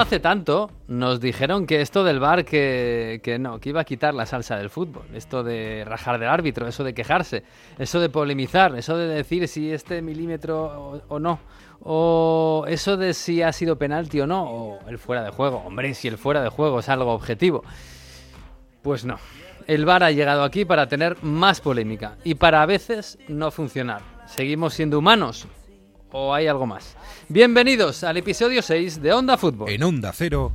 Hace tanto nos dijeron que esto del bar que, que, no, que iba a quitar la salsa del fútbol. Esto de rajar del árbitro, eso de quejarse, eso de polemizar, eso de decir si este milímetro o, o no. O eso de si ha sido penalti o no, o el fuera de juego. Hombre, si el fuera de juego es algo objetivo. Pues no. El VAR ha llegado aquí para tener más polémica y para a veces no funcionar. ¿Seguimos siendo humanos? ¿O hay algo más? Bienvenidos al episodio 6 de Onda Fútbol. En Onda Cero.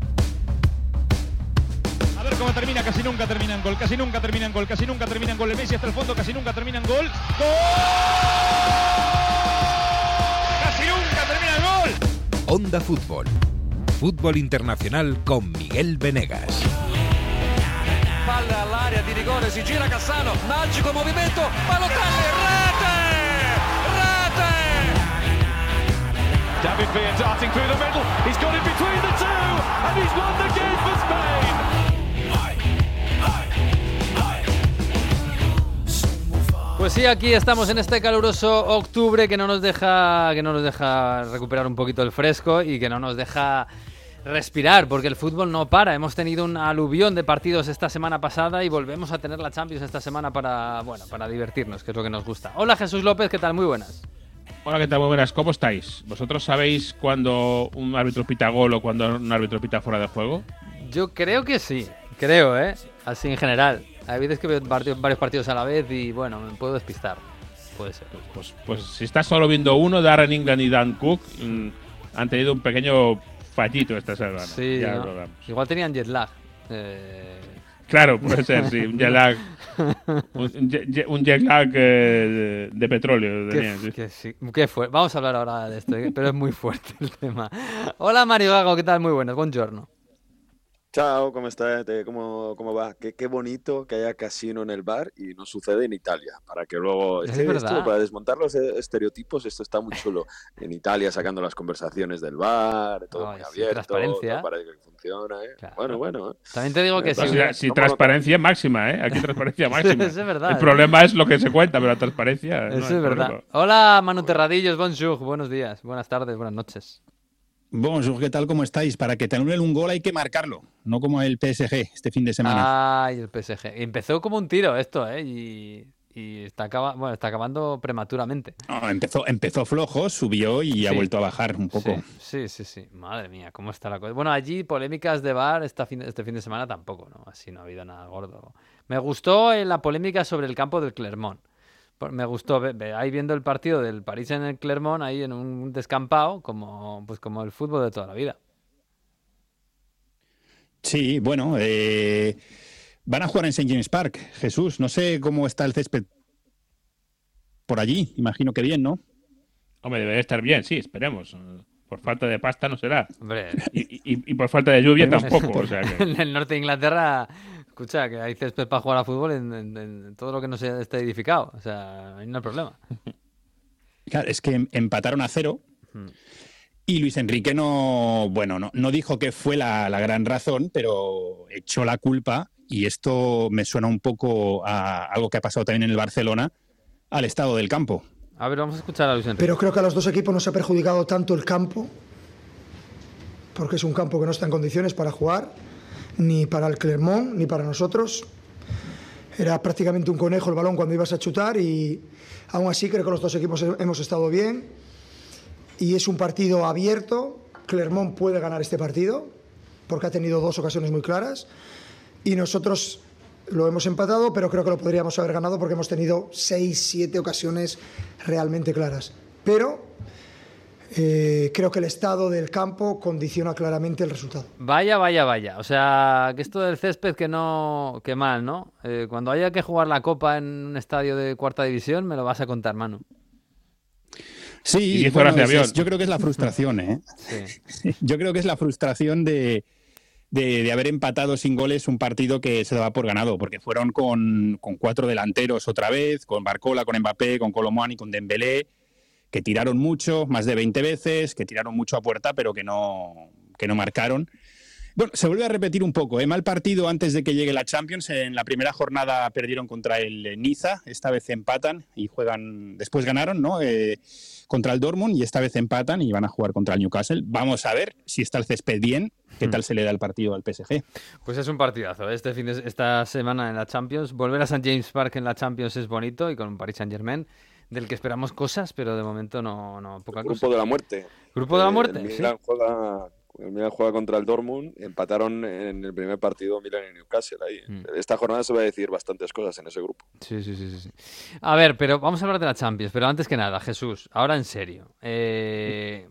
A ver cómo termina, casi nunca termina en gol, casi nunca termina en gol, casi nunca termina en gol. El Messi hasta el fondo, casi nunca termina en gol. ¡Gol! ¡Casi nunca termina gol! Onda Fútbol. Fútbol internacional con Miguel Venegas. Palla all'area di rigore, si gira Cassano, magico movimento, Balotelli, David Villa darting through the middle. He's got it between the two, and he's won the game for Spain. Pues sí, aquí estamos en este caluroso octubre que no nos deja que no nos deja recuperar un poquito el fresco y que no nos deja respirar, porque el fútbol no para. Hemos tenido un aluvión de partidos esta semana pasada y volvemos a tener la Champions esta semana para, bueno, para divertirnos, que es lo que nos gusta. Hola Jesús López, ¿qué tal? Muy buenas. Hola, ¿qué tal? Muy buenas. ¿Cómo estáis? ¿Vosotros sabéis cuando un árbitro pita gol o cuando un árbitro pita fuera de juego? Yo creo que sí, creo, ¿eh? Así en general. Hay veces que veo varios partidos a la vez y, bueno, me puedo despistar. Puede ser. Pues, pues si estás solo viendo uno, Darren England y Dan Cook mm, han tenido un pequeño fallito esta semana. Sí. Igual tenían jet lag. Eh, Claro, puede ser, sí. Un jet lag. Un, jet- jet- un jet lag eh, de, de petróleo. qué, tenían, sí. qué sí, qué Vamos a hablar ahora de esto, ¿eh? pero es muy fuerte el tema. Hola Mario Gago, ¿qué tal? Muy buenas, buongiorno. Ciao, ¿cómo estás? Eh, ¿Cómo, cómo va? Qué, qué bonito que haya casino en el bar y no sucede en Italia. Para que luego. Es esto, para desmontar los eh, estereotipos, esto está muy chulo. En Italia sacando las conversaciones del bar, todo Ay, muy sí, abierto. transparencia. todo Parece que funciona, ¿eh? Claro. Bueno, bueno. ¿eh? También te digo que Pues si si no transparencia máxima, ¿eh? Aquí transparencia máxima. Eso es verdad, El ¿eh? problema es lo que se cuenta, pero la transparencia. no Eso es verdad. problema. Hola Manu Terradillos, bonjour, buenos días, buenas tardes, buenas noches. Bonjour, ¿qué tal? ¿Cómo estáis? Para que te anulen un gol hay que marcarlo, no como el PSG este fin de semana. Ay, el PSG. Empezó como un tiro esto, ¿eh? Y, y está, acaba- bueno, está acabando prematuramente. No, empezó, empezó flojo, subió y ha vuelto a bajar un poco. Sí, sí, sí, sí. Madre mía, ¿cómo está la cosa? Bueno, allí polémicas de bar esta fin- este fin de semana tampoco, ¿no? Así no ha habido nada gordo. Me gustó eh, la polémica sobre el campo del Clermont. Me gustó, ahí viendo el partido del París en el Clermont, ahí en un descampado, como, pues como el fútbol de toda la vida. Sí, bueno, eh, van a jugar en St. James Park. Jesús, no sé cómo está el césped por allí, imagino que bien, ¿no? Hombre, debe estar bien, sí, esperemos. Por falta de pasta no será. Hombre, Y, y- y por falta de lluvia tampoco. O sea que... en el norte de Inglaterra, escucha, que hay césped para jugar a fútbol en, en- en todo lo que no se esté edificado. O sea, ahí no hay problema. Claro, es que em- empataron a cero Hmm. y Luis Enrique no, bueno, no, no dijo que fue la, la gran razón, pero echó la culpa y esto me suena un poco a algo que ha pasado también en el Barcelona, al estado del campo. A ver, vamos a escuchar a Luis Enrique. Pero creo que a los dos equipos nos ha perjudicado tanto el campo, porque es un campo que no está en condiciones para jugar, ni para el Clermont, ni para nosotros. Era prácticamente un conejo el balón cuando ibas a chutar y aún así creo que los dos equipos he- hemos estado bien. Y es un partido abierto. Clermont puede ganar este partido porque ha tenido dos ocasiones muy claras. Y nosotros lo hemos empatado, pero creo que lo podríamos haber ganado porque hemos tenido seis, siete ocasiones realmente claras. Pero eh, creo que el estado del campo condiciona claramente el resultado. Vaya, vaya, vaya. O sea, que esto del césped que no, que mal, ¿no? Eh, cuando haya que jugar la copa en un estadio de cuarta división, me lo vas a contar, Manu. Sí, Y diez bueno, avión. es- yo creo que es la frustración, ¿eh? Sí. Yo creo que es la frustración de, de- de haber empatado sin goles un partido que se daba por ganado, porque fueron con, con cuatro delanteros otra vez, con Barcola, con Mbappé, con Colomani, con Dembélé, que tiraron mucho, más de 20 veces, que tiraron mucho a puerta, pero que no, que no marcaron. Bueno, se vuelve a repetir un poco. ¿eh? Mal partido antes de que llegue la Champions. En la primera jornada perdieron contra el Niza. Esta vez empatan y juegan. Después ganaron, ¿no? Eh, contra el Dortmund y esta vez empatan y van a jugar contra el Newcastle. Vamos a ver si está el césped bien, qué tal se le da el partido al PSG. Pues es un partidazo. ¿eh? Este fin de, esta semana en la Champions. Volver a St. James Park en la Champions es bonito y con un Paris Saint Germain del que esperamos cosas, pero de momento no, no poca el Grupo de la muerte. Grupo de la muerte. El Milan, juega, el Milan juega contra el Dortmund, empataron en el primer partido Milan y Newcastle. Ahí. Mm. Esta jornada se va a decir bastantes cosas en ese grupo. Sí, sí, sí, sí. A ver, pero vamos a hablar de la Champions, pero antes que nada, Jesús, ahora en serio. Eh,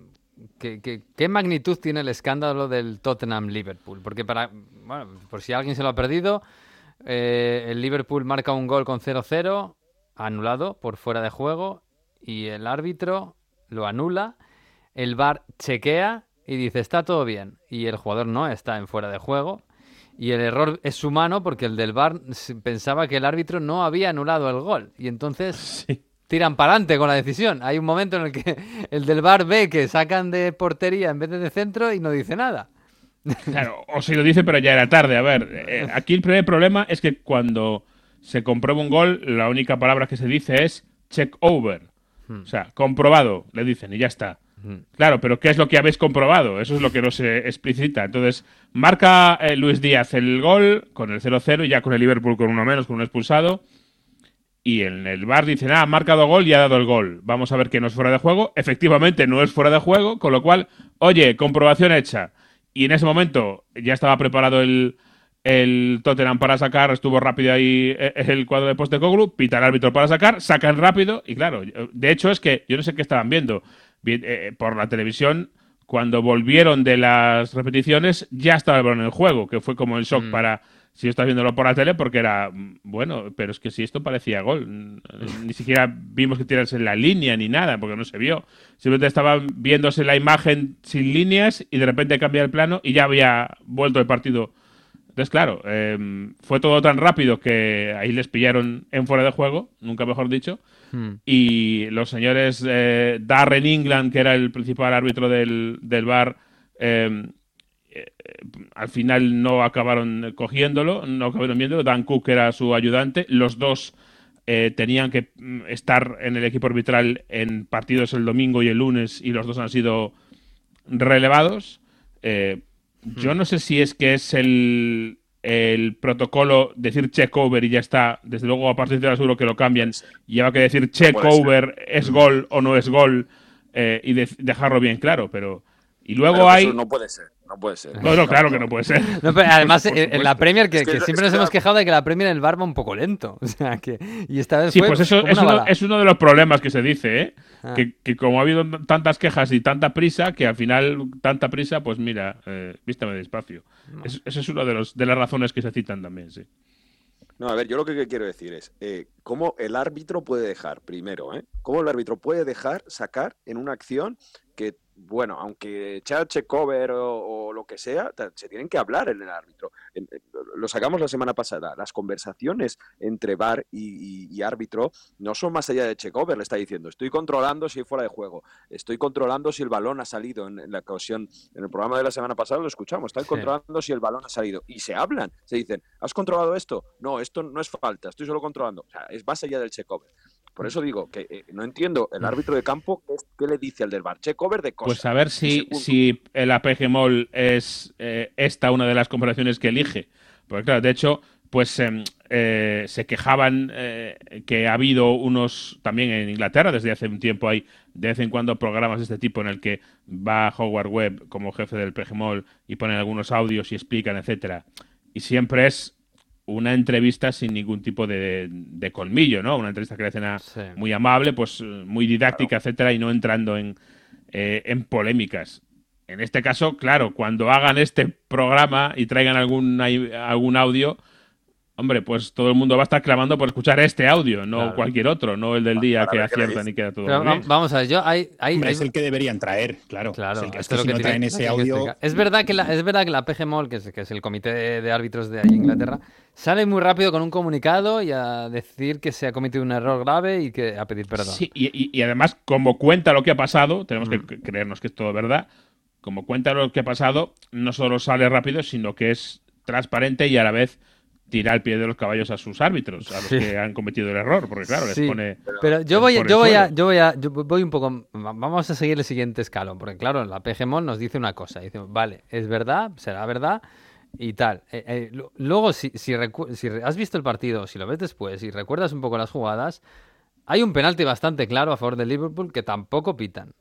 ¿qué, magnitud tiene el escándalo del Tottenham-Liverpool? Porque para, bueno, por si alguien se lo ha perdido, eh, el Liverpool marca un gol con 0-0 anulado por fuera de juego y el árbitro lo anula, el VAR chequea y dice está todo bien y el jugador no está en fuera de juego y el error es humano porque el del VAR pensaba que el árbitro no había anulado el gol y entonces tiran para adelante con la decisión. Hay un momento en el que el del VAR ve que sacan de portería en vez de de centro y no dice nada. Claro, o si lo dice pero ya era tarde. A ver, eh, aquí el primer problema es que cuando se comprueba un gol, la única palabra que se dice es check over. Hmm. O sea, comprobado, le dicen, y ya está. Hmm. Claro, pero ¿qué es lo que habéis comprobado? Eso es lo que no se explicita. Entonces, marca eh, Luis Díaz el gol con el 0-0 y ya con el Liverpool con uno menos, con un expulsado. Y en el bar dicen, ah, ha marcado gol y ha dado el gol. Vamos a ver que no es fuera de juego. Efectivamente, no es fuera de juego, con lo cual, oye, comprobación hecha. Y en ese momento ya estaba preparado el, el Tottenham para sacar, estuvo rápido ahí eh, el cuadro de Postecoglou, pita el árbitro para sacar, sacan rápido y claro, de hecho es que yo no sé qué estaban viendo eh, eh, por la televisión cuando volvieron de las repeticiones ya estaba el balón en el juego, que fue como el shock mm. para si estás viéndolo por la tele porque era mm, bueno, pero es que si esto parecía gol, ni siquiera vimos que tirase en la línea ni nada, porque no se vio. Simplemente estaba viéndose la imagen sin líneas y de repente cambia el plano y ya había vuelto el partido entonces, claro, em, fue todo tan rápido que ahí les pillaron en fuera de juego, nunca mejor dicho. Hmm. Y los señores eh, Darren England, que era el principal árbitro del, del bar, em, eh, al final no acabaron cogiéndolo, no acabaron viéndolo. Dan Cook era su ayudante. Los dos eh, tenían que mm, estar en el equipo arbitral en partidos el domingo y el lunes, y los dos han sido relevados. Yo no sé si es que es el, el protocolo decir check over y ya está. Desde luego, a partir de ahora seguro que lo cambian. Y va que decir check over es gol o no es gol eh, y dejarlo bien claro. Pero. Y luego hay. no puede ser. No puede ser. No, claro que no puede ser. además, en, la Premier, que, siempre nos hemos quejado de que la Premier en el bar va un poco lento. O sea, que, y esta vez sí, pues eso es uno, es uno, de los problemas que se dice, ¿eh? Ah. Que, como ha habido tantas quejas y tanta prisa, que al final tanta prisa, pues mira, eh, vístame despacio. Esa es una de, los, de las razones que se citan también, sí. No, a ver, yo lo que quiero decir es eh, cómo el árbitro puede dejar, primero, ¿eh? cómo el árbitro puede dejar sacar en una acción que bueno, aunque echar cover o, o, lo que sea, se tienen que hablar en el árbitro. Lo sacamos la semana pasada. Las conversaciones entre VAR y, árbitro no son más allá de check-over. Le está diciendo, estoy controlando si hay fuera de juego, estoy controlando si el balón ha salido. En, la ocasión, en el programa de la semana pasada lo escuchamos, están controlando si el balón ha salido. Y se hablan, se dicen, ¿has controlado esto? No, esto no es falta, estoy solo controlando. O sea, es más allá del check-over. Por eso digo que eh, no entiendo el árbitro de campo qué, le dice al del bar. Check-over de cosas. Pues a ver si, si el APG MOL es eh, esta una de las comparaciones que elige. Porque claro, de hecho, pues em, eh, se quejaban que ha habido unos, también en Inglaterra, desde hace un tiempo hay de vez en cuando programas de este tipo en el que va Howard Webb como jefe del PGMOL y ponen algunos audios y explican, etcétera. Y siempre es una entrevista sin ningún tipo de, colmillo, ¿no? Una entrevista que le hacen muy amable, pues muy didáctica, etcétera, y no entrando en, eh, en polémicas. En este caso, claro, cuando hagan este programa y traigan algún, algún audio, Hombre, pues todo el mundo va a estar clamando por escuchar este audio, no cualquier otro, no el del día que aciertan y queda todo bien. Vamos a ver, yo hay, Es el que deberían traer, claro. Claro, es, que, si no traen ese audio... Es verdad que la, es verdad que la PGMOL, que es, que es el comité de, árbitros de ahí Inglaterra, sale muy rápido con un comunicado y a decir que se ha cometido un error grave y que a pedir perdón. Sí, y, además, como cuenta lo que ha pasado, tenemos que mm. creernos que es todo verdad, como cuenta lo que ha pasado, no solo sale rápido, sino que es transparente y a la vez tira el pie de los caballos a sus árbitros, a los Sí. que han cometido el error, porque claro, les pone... Pero yo voy, yo voy a, yo voy a, yo voy un poco, vamos a seguir el siguiente escalón, porque claro, la PGMON nos dice una cosa, dice, vale, es verdad, será verdad y tal. Eh, eh, luego, si, si, has visto el partido, si lo ves después y recuerdas un poco las jugadas, hay un penalti bastante claro a favor del Liverpool que tampoco pitan.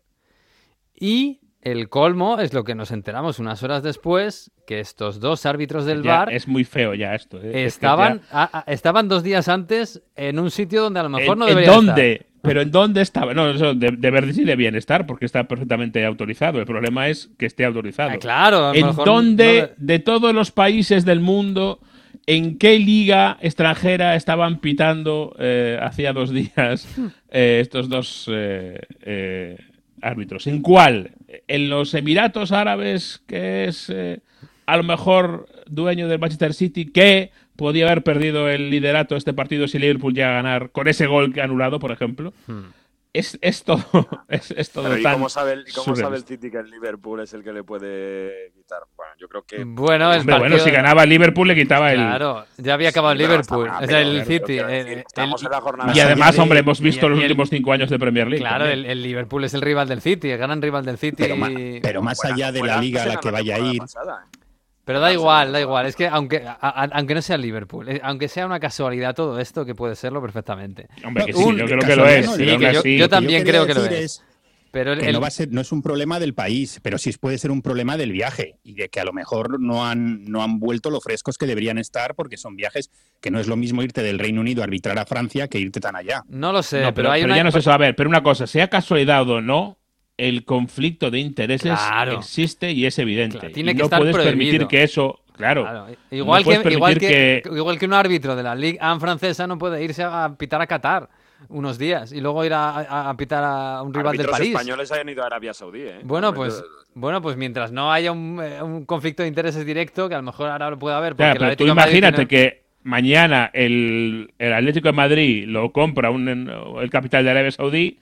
Y el colmo es lo que nos enteramos unas horas después, que estos dos árbitros del Ya VAR Es muy feo ya esto. ¿eh? Es que estaban, ya- a- a- estaban dos días antes en un sitio donde a lo mejor ¿En, no en debería dónde? Pero ¿en dónde estaba? No, eso de, de sí debían estar porque está perfectamente autorizado. El problema es que esté autorizado. Ah, claro, a lo ¿En mejor dónde, no- de todos los países del mundo, en qué liga extranjera estaban pitando eh, hacía dos días eh, estos dos eh, árbitros? ¿En cuál? ¿En los Emiratos Árabes, que es eh, a lo mejor dueño del Manchester City, que podía haber perdido el liderato de este partido si Liverpool llega a ganar con ese gol que anulado, por ejemplo? Hmm. Es, es todo, es, es todo Pero ¿y tan cómo sabe, el, y cómo sabe el. City que el Liverpool es el que le puede quitar? Bueno, yo creo que. Bueno, el Hombre, bueno, partido- si ganaba Liverpool le quitaba el... Claro, ya había acabado el Sí, Liverpool, está- o sea, el City. el- el- estamos en la jornada Y además, hombre, hemos visto y- los y el- últimos cinco años de Premier League. Claro, el, el Liverpool es el rival del City, el gran rival del City. Pero, ma- pero más allá de la liga a la que vaya a ir, pasada, ¿eh? Pero da igual, da igual. Es que aunque, a- a- aunque no sea el Liverpool, eh, aunque sea una casualidad todo esto, que puede serlo perfectamente. Hombre, que sí, Un- yo creo que lo es. no, y sí, aún que yo- también creo que lo es. Pero el, que el- no va a ser, no es un problema del país, pero sí puede ser un problema del viaje y de que a lo mejor no han, no han vuelto lo frescos que deberían estar porque son viajes que no es lo mismo irte del Reino Unido a arbitrar a Francia que irte tan allá. no lo sé, No, pero, pero, hay pero una. ya no es eso. A ver, pero una cosa, sea casualidad o no, el conflicto de intereses Claro. existe y es evidente. Claro, tiene y que no estar puedes permitir que eso, claro, Claro, igual, no que, igual, permitir que, igual que un árbitro de la Ligue 1 francesa no puede irse a pitar a Qatar unos días y luego ir a, a- a pitar a un rival del Árbitros París. españoles hayan ido a Arabia Saudí, ¿eh? Bueno, pues, bueno, pues mientras no haya un, eh, un conflicto de intereses directo, que a lo mejor ahora lo puede haber. Porque Claro, el pero tú imagínate tiene- que mañana el, el Atlético de Madrid lo compra un, el capital de Arabia Saudí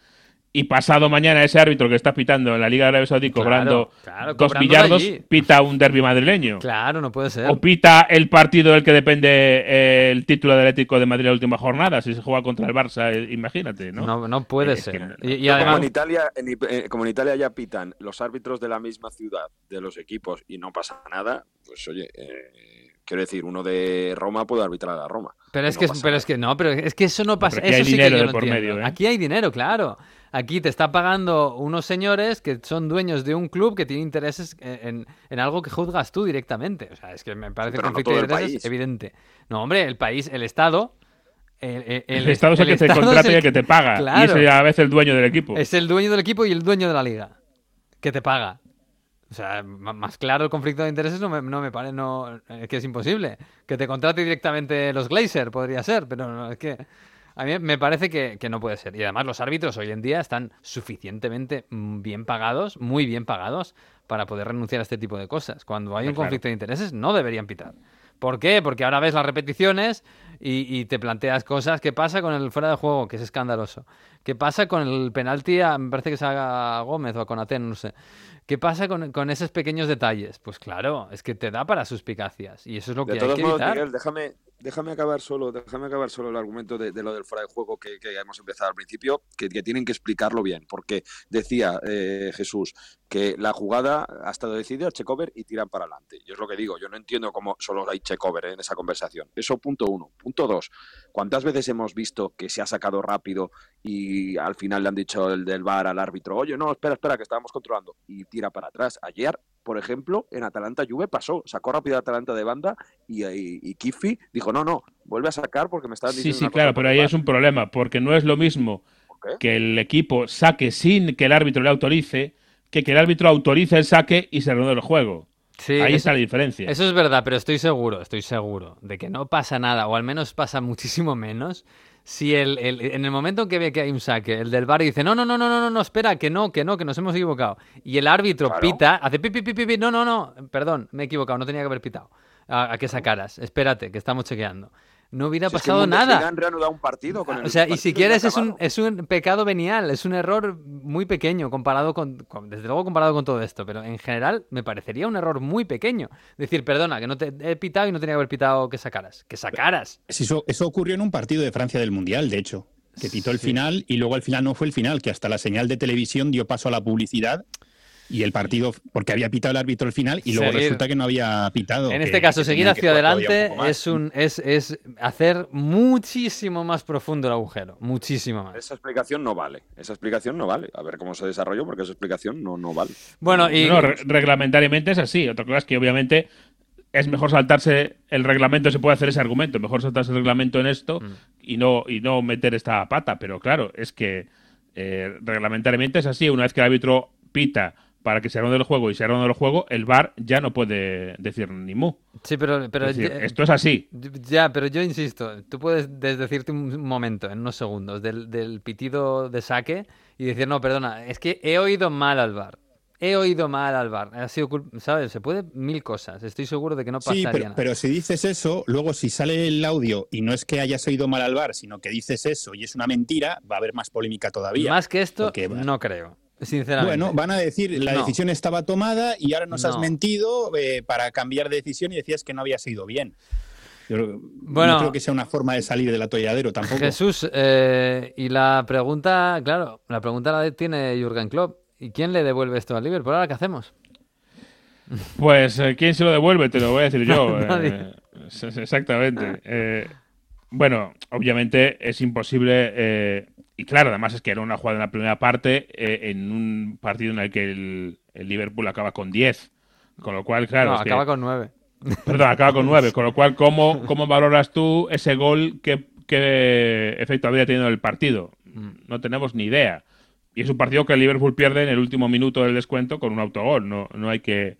y pasado mañana ese árbitro que está pitando en la Liga de Arabia Saudí Claro, cobrando claro, dos billardos, allí. pita un derby madrileño. Claro, no puede ser. O pita el partido del que depende eh, el título del Atlético de Madrid la última jornada, si se juega contra el Barça, eh, imagínate, ¿no? No, no puede Es ser. no- Y, y Pero como, además, en Italia, en eh, como en Italia ya pitan los árbitros de la misma ciudad de los equipos y no pasa nada, pues oye, eh, quiero decir, uno de Roma puede arbitrar a Roma. pero es no que, pero nada. es que no, pero es que eso no pasa. Pero aquí eso hay sí que yo no por entiendo. medio, ¿eh? Aquí hay dinero, claro. Aquí te está pagando unos señores que son dueños de un club que tiene intereses en, en algo que juzgas tú directamente. O sea, es que me parece no conflicto de intereses país. evidente. No, hombre, el país, el Estado. El, el- El, Estado es el que te contrata es y el que te paga. Claro. Y es a la vez el dueño del equipo. Es el dueño del equipo y el dueño de la liga. Que te paga. O sea, más claro el conflicto de intereses no me, no me parece, no, es que es imposible. Que te contrate directamente los Glazer podría ser, pero no, es que a mí me parece que, que no puede ser. Y además los árbitros hoy en día están suficientemente mm, bien pagados, muy bien pagados, para poder renunciar a este tipo de cosas. Cuando hay un Claro. conflicto de intereses no deberían pitar. ¿Por qué? Porque ahora ves las repeticiones y, y te planteas cosas. ¿Qué pasa con el fuera de juego? Que es escandaloso. ¿Qué pasa con el penalti? a- me parece que es a Gómez o a Conaten, no sé. ¿Qué pasa con, con esos pequeños detalles? Pues claro, es que te da para suspicacias. Y eso es lo que De hay todos que modos, evitar. Miguel, déjame, déjame acabar solo, déjame acabar solo el argumento de, de lo del fuera de juego que, que hemos empezado al principio, que, que tienen que explicarlo bien, porque decía eh, Jesús que la jugada ha estado decidida, check over y tiran para adelante. Yo es lo que digo, yo no entiendo cómo solo hay check over en esa conversación. Eso punto uno. Punto dos, ¿cuántas veces hemos visto que se ha sacado rápido y al final le han dicho el del bar al árbitro, oye, no, espera, espera, que estábamos controlando y tira para atrás? Ayer, por ejemplo, en Atalanta Juve pasó, sacó rápido a Atalanta de banda y, y, y Kiffy dijo, no, no, vuelve a sacar porque me estaban Sí, diciendo sí, una cosa claro, pero ahí VAR". es un problema, porque no es lo mismo que el equipo saque sin que el árbitro le autorice, que que el árbitro autorice el saque y se reanude el juego. Sí, ahí eso- está la diferencia. Eso es verdad, pero estoy seguro, estoy seguro de que no pasa nada, o al menos pasa muchísimo menos, si el, el- en el momento en que ve que hay un saque, el del bar dice, no, no, no, no, no, no, no, espera, que no, que no, que nos hemos equivocado. Y el árbitro Claro. pita, hace pi, pi, pi, pi, no, no, no, perdón, me he equivocado, no tenía que haber pitado. A, a que sacaras, espérate, que estamos chequeando. No hubiera Si es que pasado nada. Reanudado un partido con el O sea, y si quieres es un, es un pecado venial, es un error muy pequeño comparado con, con- desde luego comparado con todo esto, pero en general me parecería un error muy pequeño. Decir, perdona, que no te he pitado y no tenía que haber pitado que sacaras. Que sacaras. Eso, eso ocurrió en un partido de Francia del Mundial, de hecho, que pitó el Sí. final y luego al final no fue el final, que hasta la señal de televisión dio paso a la publicidad y el partido, porque había pitado el árbitro el final y luego Seguir. resulta que no había pitado. En que- este caso, seguir hacia adelante es, un, es, es hacer muchísimo más profundo el agujero. Muchísimo más. Esa explicación no vale. Esa explicación no vale. A ver cómo se desarrolló, porque esa explicación no, no vale. Bueno, y No, re- reglamentariamente es así. Otra cosa es que obviamente es mejor saltarse el reglamento, se puede hacer ese argumento, mejor saltarse el reglamento en esto Mm. y no y no meter esta pata. Pero claro, es que eh, reglamentariamente es así. Una vez que el árbitro pita para que se ronde el juego y se ronde el juego, el VAR ya no puede decir ni mu. sí, pero, pero Es decir, ya- esto es así. Ya, pero yo insisto, tú puedes desdecirte un momento, en unos segundos, del, del pitido de saque y decir, no, perdona, es que he oído mal al bar. He oído mal al bar. Ha sido ¿Sabes? Se puede mil cosas. Estoy seguro de que no pasaría Sí, pero, nada. pero si dices eso, luego si sale el audio y no es que hayas oído mal al bar, sino que dices eso y es una mentira, va a haber más polémica todavía. Más que esto, porque no creo. Sinceramente. Bueno, van a decir la No. decisión estaba tomada y ahora nos has mentido eh, para cambiar de decisión y decías que no había sido bien. Yo Bueno. no creo que sea una forma de salir del atolladero tampoco. Jesús, eh, y la pregunta, claro, la pregunta la tiene Jürgen Klopp. ¿Y quién le devuelve esto al Liverpool? ¿Ahora qué hacemos? Pues, eh, ¿quién se lo devuelve? Te lo voy a decir yo. Nadie. eh, exactamente. Eh, bueno, obviamente es imposible. Y claro, además es que era una jugada en la primera parte, eh, en un partido en el que el, el Liverpool acaba con 10. Con lo cual, claro. no, es que- acaba con nueve. Perdón, acaba con 9. Con lo cual, ¿cómo, cómo valoras tú ese gol? ¿Qué, qué efecto habría tenido el partido? No tenemos ni idea. Y es un partido que el Liverpool pierde en el último minuto del descuento con un autogol. No, no hay que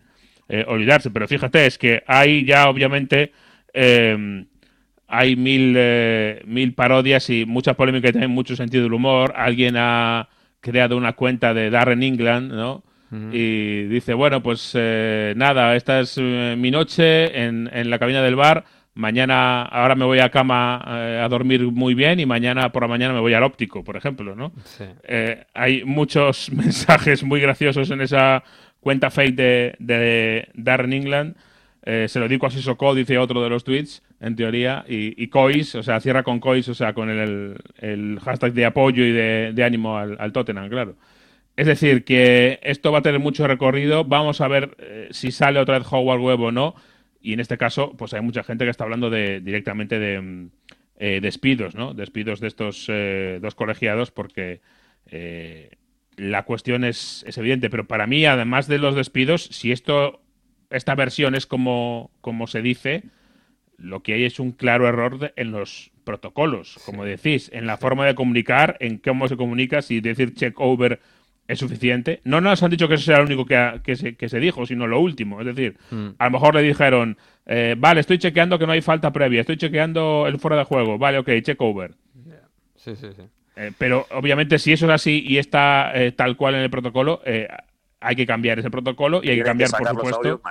eh, olvidarse. Pero fíjate, es que hay ya obviamente eh, hay mil, eh, mil parodias y mucha polémica y también mucho sentido del humor. Alguien ha creado una cuenta de Darren England, ¿no? Y dice, bueno, pues eh, nada, esta es eh, mi noche en, en la cabina del bar. Mañana, ahora me voy a cama a dormir muy bien y mañana por la mañana me voy al óptico, por ejemplo, ¿no? Sí. Hay muchos mensajes muy graciosos en esa cuenta fake de, de Darren England. Eh, se lo digo a Sissoko, dice otro de los tweets, en teoría. Y, y Cois, o sea, cierra con Cois, o sea, con el, el hashtag de apoyo y de, ánimo al, al Tottenham, claro. Es decir, que esto va a tener mucho recorrido. Vamos a ver eh, si sale otra vez Howard Webb o no. Y en este caso, pues hay mucha gente que está hablando de, directamente de mm, eh, despidos, ¿no? Despidos de estos dos colegiados porque la cuestión es, es evidente. Pero para mí, además de los despidos, si esto, esta versión es como, como se dice, lo que hay es un claro error de- en los protocolos, como decís, en la forma de comunicar, en cómo se comunica, si decir check over es suficiente. No nos han dicho que eso sea lo único que, ha- que, se, que se dijo, sino lo último. Es decir, Mm. a lo mejor le dijeron, eh, vale, estoy chequeando que no hay falta previa, estoy chequeando el fuera de juego, vale, ok, check over. Sí, sí, sí. Eh, pero obviamente si eso es así y está eh, tal cual en el protocolo, hay que cambiar ese protocolo y hay que cambiar, por supuesto.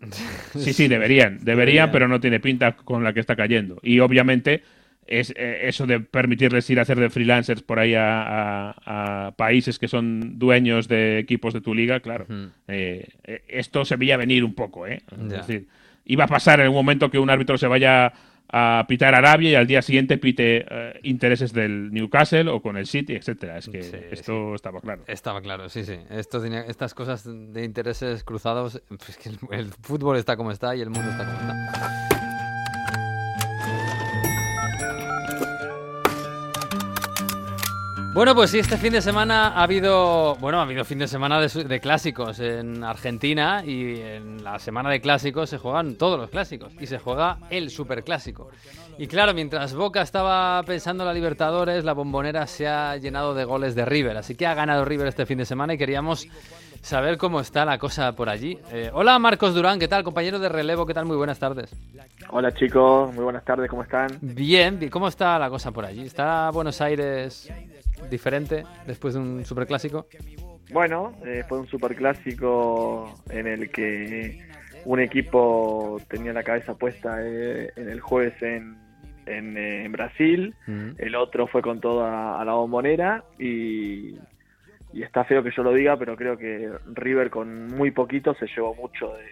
Sí, sí, deberían, deberían, pero no tiene pinta con la que está cayendo. Y obviamente es eh, eso de permitirles ir a hacer de freelancers por ahí a, a- a países que son dueños de equipos de tu liga, claro. Eh, eh, esto se veía venir un poco, ¿eh? Ya. Es decir, iba a pasar en un momento que un árbitro se vaya a pitar Arabia y al día siguiente pite eh, intereses del Newcastle o con el City, etcétera. Es que Sí, esto estaba claro. Estaba claro, sí, sí. Esto tenía- estas cosas de intereses cruzados, pues que el, el fútbol está como está y el mundo está como está. Bueno, pues sí, este fin de semana ha habido, bueno, ha habido fin de semana de, de clásicos en Argentina y en la semana de clásicos se juegan todos los clásicos y se juega el superclásico. Y claro, mientras Boca estaba pensando en la Libertadores, la bombonera se ha llenado de goles de River, así que ha ganado River este fin de semana y queríamos saber cómo está la cosa por allí. Eh, hola Marcos Durán, ¿qué tal? Compañero de relevo, ¿qué tal? Muy buenas tardes. Hola chicos, muy buenas tardes, ¿cómo están? Bien, ¿cómo está la cosa por allí? ¿Está Buenos Aires diferente después de un superclásico? Bueno, eh, fue un superclásico en el que un equipo tenía la cabeza puesta eh, en el jueves en, en, eh, en Brasil, el otro fue con toda a la bombonera y, y está feo que yo lo diga, pero creo que River con muy poquito se llevó mucho de,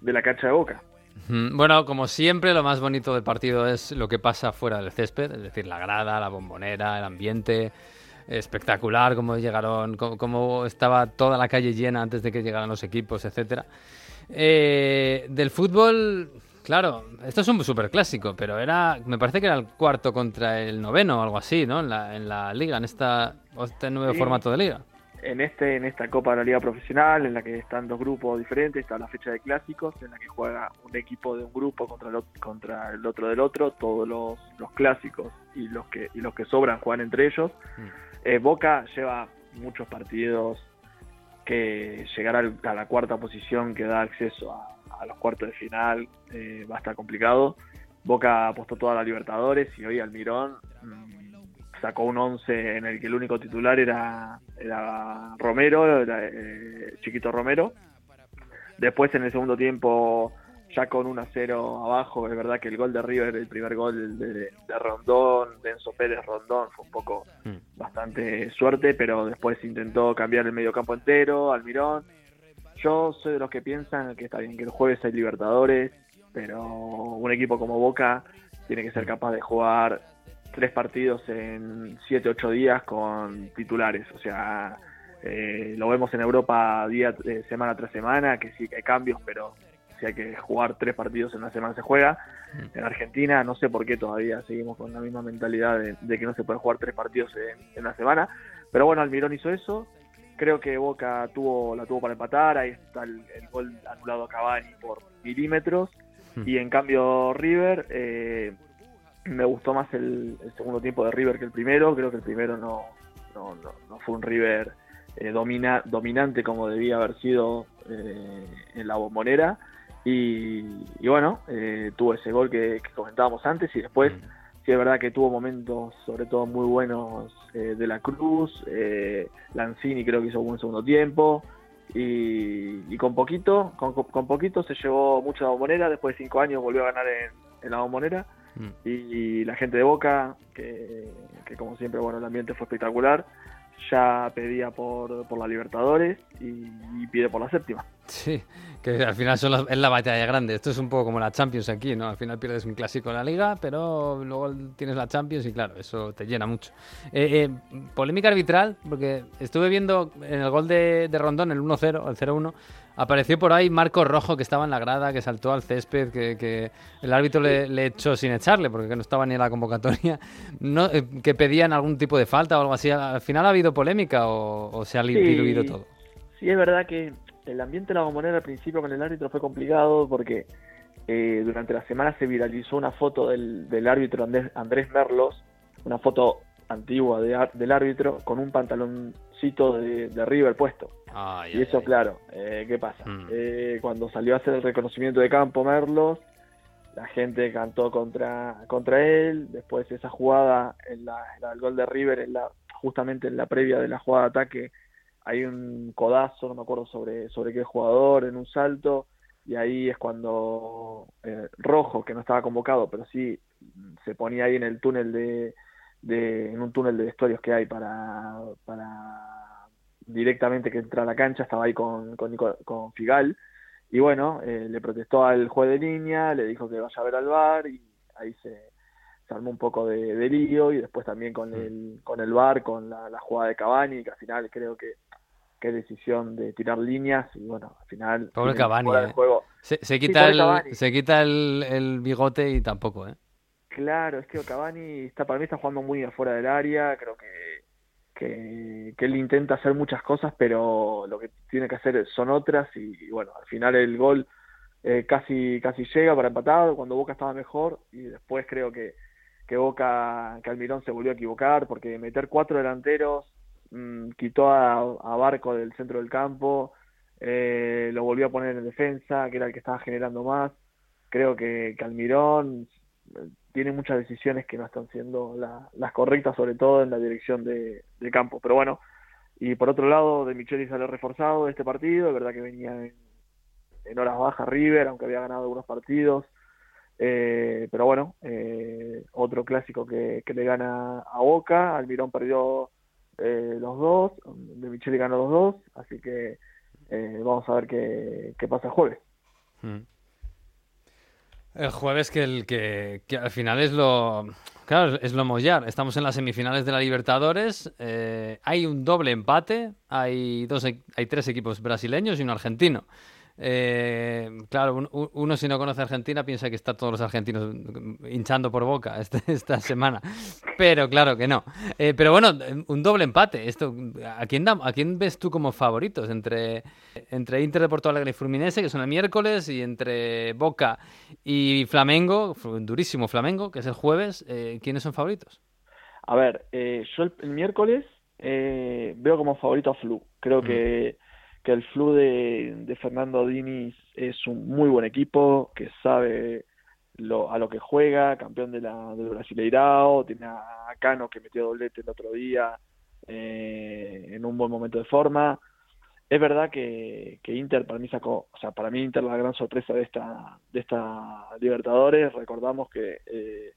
de la cancha de Boca. Bueno, como siempre, lo más bonito del partido es lo que pasa fuera del césped, es decir, la grada, la bombonera, el ambiente. Espectacular, cómo llegaron, cómo, cómo estaba toda la calle llena antes de que llegaran los equipos, etcétera. Eh, del fútbol, claro, esto es un super clásico, pero era, me parece que era el cuarto contra el noveno o algo así, ¿no? En la, en la liga, en esta, este nuevo Sí. formato de liga. En este en esta Copa de la Liga Profesional, en la que están dos grupos diferentes, está la fecha de clásicos, en la que juega un equipo de un grupo contra el, contra el otro del otro, todos los, los clásicos y los que y los que sobran juegan entre ellos. Eh, Boca lleva muchos partidos que llegar a la cuarta posición que da acceso a, a los cuartos de final eh, va a estar complicado. Boca apostó toda la Libertadores y hoy Almirón mm, sacó un 11 en el que el único titular era, era Romero, era, eh, Chiquito Romero. Después en el segundo tiempo, ya con 1 a 0 abajo, es verdad que el gol de River, el primer gol de, de Rondón, de Enzo Pérez Rondón, fue un poco bastante suerte, pero después intentó cambiar el medio campo entero, Almirón. Yo soy de los que piensan que está bien que el jueves hay Libertadores, pero un equipo como Boca tiene que ser capaz de jugar tres partidos en siete, ocho días con titulares. O sea, eh, lo vemos en Europa día, eh, semana tras semana, que sí que hay cambios, pero si hay que jugar tres partidos en una semana se juega. En Argentina no sé por qué todavía seguimos con la misma mentalidad de, de que no se puede jugar tres partidos en, en una semana. Pero bueno, Almirón hizo eso. Creo que Boca tuvo la tuvo para empatar. Ahí está el, el gol anulado a Cavani por milímetros. Y en cambio River, eh, me gustó más el, el segundo tiempo de River que el primero. Creo que el primero no, no, no, no fue un River eh, domina, dominante como debía haber sido eh, en la bombonera. Y, y bueno, eh, tuvo ese gol que, que comentábamos antes y después sí es verdad que tuvo momentos sobre todo muy buenos eh, de la Cruz, eh, Lanzini creo que hizo un buen segundo tiempo y, y con poquito, con, con poquito se llevó mucho la bombonera, después de cinco años volvió a ganar en, en la bombonera Mm. y la gente de Boca, que, que como siempre, bueno, el ambiente fue espectacular, ya pedía por, por la Libertadores y, y pide por la séptima. Sí, que al final son las- es la batalla grande. Esto es un poco como la Champions aquí, ¿no? Al final pierdes un clásico en la liga, pero luego tienes la Champions y claro, eso te llena mucho. Eh, eh, polémica arbitral, porque estuve viendo en el gol de, de Rondón, el 1-0, el 0-1, apareció por ahí Marco Rojo que estaba en la grada, que saltó al césped, que, que el árbitro le, le echó sin echarle, porque no estaba ni en la convocatoria, no, eh, que pedían algún tipo de falta o algo así. ¿Al final ha habido polémica o, o se ha diluido todo? Sí, es verdad que el ambiente de la bombonera al principio con el árbitro fue complicado porque eh, durante la semana se viralizó una foto del, del árbitro Andrés, Andrés Merlos, una foto antigua de del árbitro con un de, de River puesto. Ay, Y eso, ay. claro, eh, ¿qué pasa? Mm. Eh, cuando salió a hacer el reconocimiento de campo Merlos, la gente cantó contra, contra él. Después esa jugada, en la, la- el gol de River, en la, justamente en la previa de la jugada de ataque, hay un codazo, no me acuerdo sobre, sobre qué jugador, en un salto. Y ahí es cuando eh, Rojo, que no estaba convocado, pero sí se ponía ahí en el túnel de, de en un túnel de vestuarios que hay para, para directamente que entra a la cancha, estaba ahí con, con, Figal, y bueno, eh, le protestó al juez de línea, le dijo que vaya a ver al bar y ahí se, se armó un poco de, de lío, y después también con el, con el bar, con la, la jugada de Cavani, que al final creo que que decisión de tirar líneas y bueno, al final Pobre Cavani, eh. juego. Se, quita, el, se quita el, el bigote y tampoco, ¿eh? Claro, es que Cavani está para mí está jugando muy afuera del área, creo que, que, él intenta hacer muchas cosas, pero lo que tiene que hacer son otras y, bueno, al final el gol eh, casi casi llega para empatado cuando Boca estaba mejor y después creo que, que Boca, que Almirón se volvió a equivocar porque meter cuatro delanteros mm, quitó a, a Barco del centro del campo, eh, lo volvió a poner en defensa, que era el que estaba generando más. Creo que, que Almirón tiene muchas decisiones que no están siendo la- las correctas, sobre todo en la dirección de, de campo. Pero bueno, y por otro lado, De Micheli salió reforzado de este partido, es verdad que venía en, horas bajas River, aunque había ganado algunos partidos. Eh, pero bueno, eh, otro clásico que, que, le gana a Boca, Almirón perdió eh, los dos, De Micheli ganó los dos, así que eh, vamos a ver qué, qué pasa el jueves. Mm. El jueves que, el, que, al final es lo... Claro, es lo mollar. Estamos en las semifinales de la Libertadores. Eh, hay un doble empate. Hay, dos, hay tres equipos brasileños y uno argentino. Eh, claro, un, uno si no conoce Argentina piensa que está todos los argentinos hinchando por boca este, esta semana, pero claro que no. Eh, pero bueno, un doble empate. Esto, ¿a quién, da, ¿A quién ves tú como favoritos entre, entre Inter de Porto Alegre y Fluminense, que son el miércoles, y entre Boca y Flamengo, durísimo Flamengo, que es el jueves? Eh, ¿Quiénes son favoritos? A ver, eh, yo el, el miércoles eh, veo como favorito a Flu. Creo mm. que que el Flu de, de Fernando Diniz es un muy buen equipo, que sabe lo, a lo que juega, campeón de la, del Brasileirao, tiene a Cano que metió doblete el otro día eh, en un buen momento de forma. Es verdad que, que, Inter para mí sacó, o sea, para mí Inter la gran sorpresa de esta, de esta Libertadores, recordamos que eh,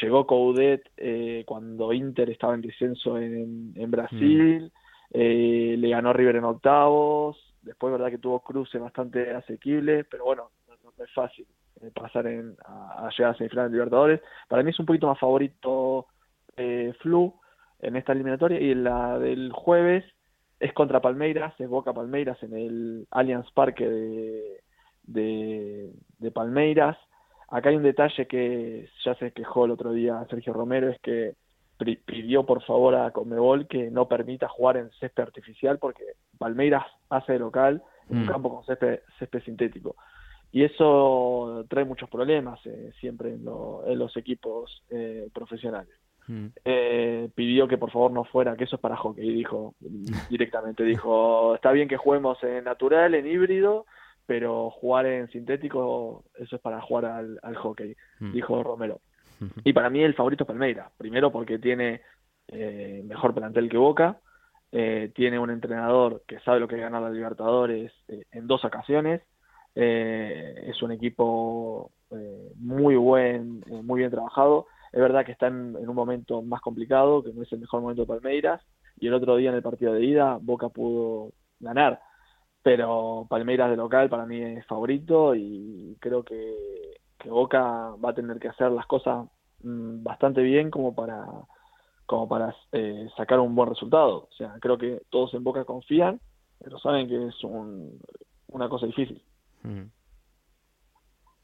llegó Coudet eh, cuando Inter estaba en descenso en, en Brasil. Mm eh, le ganó River en octavos, después verdad que tuvo cruces bastante asequibles, pero bueno, no, es fácil eh, pasar en, a, llegar a semifinales de Libertadores. Para mí es un poquito más favorito eh, Flu en esta eliminatoria y en la del jueves es contra Palmeiras, es Boca Palmeiras en el Allianz Parque de, de Palmeiras. Acá hay un detalle que ya se quejó el otro día Sergio Romero, es que pidió por favor a Conmebol que no permita jugar en césped artificial porque Palmeiras hace de local en un mm. campo con césped, césped, sintético. Y eso trae muchos problemas eh, siempre en, lo, en, los equipos eh, profesionales. Mm. Eh, pidió que por favor no fuera, que eso es para hockey, dijo directamente, dijo, está bien que juguemos en natural, en híbrido, pero jugar en sintético, eso es para jugar al, al hockey, mm. dijo Romero. Y para mí el favorito es Palmeiras. Primero porque tiene eh, mejor plantel que Boca. Eh, tiene un entrenador que sabe lo que es ganar la Libertadores eh, en dos ocasiones. Eh, es un equipo eh, muy buen, muy bien trabajado. Es verdad que está en, en, un momento más complicado, que no es el mejor momento de Palmeiras. Y el otro día en el partido de ida, Boca pudo ganar. Pero Palmeiras de local para mí es favorito y creo que que Boca va a tener que hacer las cosas mmm, bastante bien como para como para eh, sacar un buen resultado. O sea, creo que todos en Boca confían, pero saben que es un, una cosa difícil. Mm.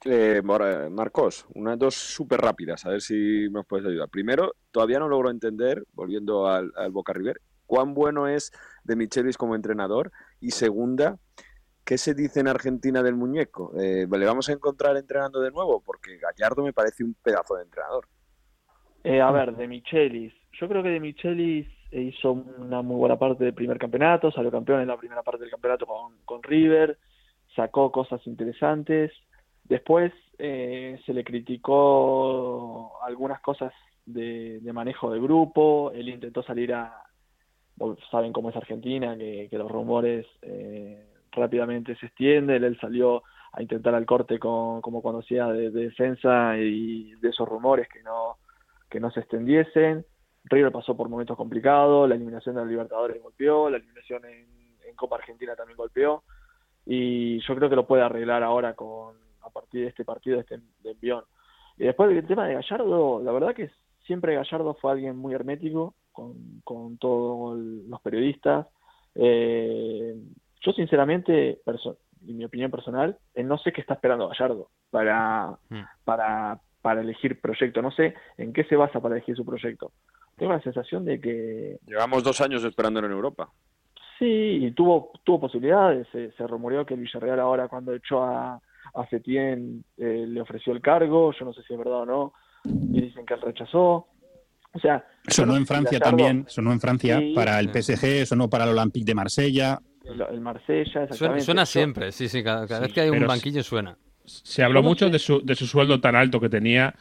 Eh, Marcos, unas dos súper rápidas, a ver si nos puedes ayudar. Primero, todavía no logro entender, volviendo al, al Boca River, cuán bueno es de Michelis como entrenador. Y segunda, ¿Qué se dice en Argentina del muñeco? Eh, ¿Le vamos a encontrar entrenando de nuevo? Porque Gallardo me parece un pedazo de entrenador. Eh, a ver, de Michelis. Yo creo que de Michelis hizo una muy buena parte del primer campeonato, salió campeón en la primera parte del campeonato con, River, sacó cosas interesantes. Después eh, se le criticó algunas cosas de, manejo de grupo, él intentó salir a, saben cómo es Argentina, que, que los rumores eh, rápidamente se extiende, él salió a intentar al corte con, como conocía de, de, defensa y de esos rumores que no, que no se extendiesen. River pasó por momentos complicados, la eliminación de los Libertadores golpeó, la eliminación en, Copa Argentina también golpeó, y yo creo que lo puede arreglar ahora con a partir de este partido de este envión. Y después del tema de Gallardo, la verdad que siempre Gallardo fue alguien muy hermético con, con todos los periodistas. Eh, yo sinceramente, en mi opinión personal, eh, no sé qué está esperando Gallardo para, mm. para, para elegir proyecto. No sé en qué se basa para elegir su proyecto. Tengo la sensación de que... Llevamos dos años esperándolo en Europa. Sí, y tuvo, tuvo posibilidades. Se, se rumoreó que el Villarreal ahora cuando echó a, a Setien eh, le ofreció el cargo. Yo no sé si es verdad o no. Y dicen que él rechazó. O sea, sonó en Francia Gallardo, también, sonó en Francia sí, para el PSG, sonó para el Olympique de Marsella el, el Marsella. Suena, suena, siempre, sí, sí, cada, cada sí, vez que hay un banquillo suena. Se habló mucho de su, de su sueldo tan alto que tenía.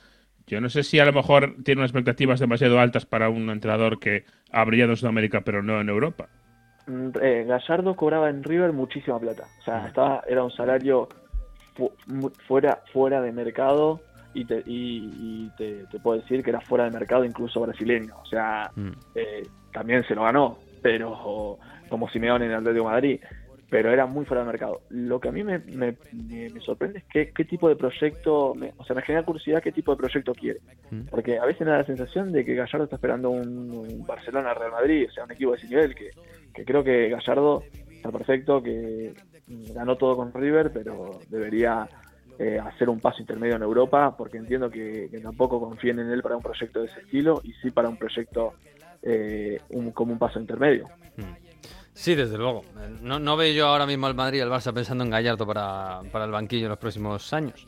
Yo no sé si a lo mejor tiene unas expectativas demasiado altas para un entrenador que ha brillado en Sudamérica pero no en Europa. Eh, Gallardo cobraba en River muchísima plata. O sea, estaba, era un salario fu fuera, fuera de mercado. y te, y, te, puedo decir que era fuera de mercado incluso brasileño. O sea, mm. eh, también se lo ganó, pero como Simeone en el Atlético de Madrid, pero era muy fuera de mercado. Lo que a mí me, me, sorprende es que, qué tipo de proyecto, o sea, me genera curiosidad qué tipo de proyecto quiere. Mm. Porque a veces me da la sensación de que Gallardo está esperando un, Barcelona-Real Madrid, o sea, un equipo de ese nivel, que, que creo que Gallardo está perfecto, que ganó todo con River, pero debería eh, hacer un paso intermedio en Europa, porque entiendo que, tampoco confíen en él para un proyecto de ese estilo y sí para un proyecto eh, como un paso intermedio. Hmm. Sí, desde luego. No, no veo yo ahora mismo al Madrid y al Barça pensando en Gallardo para, para el banquillo en los próximos años.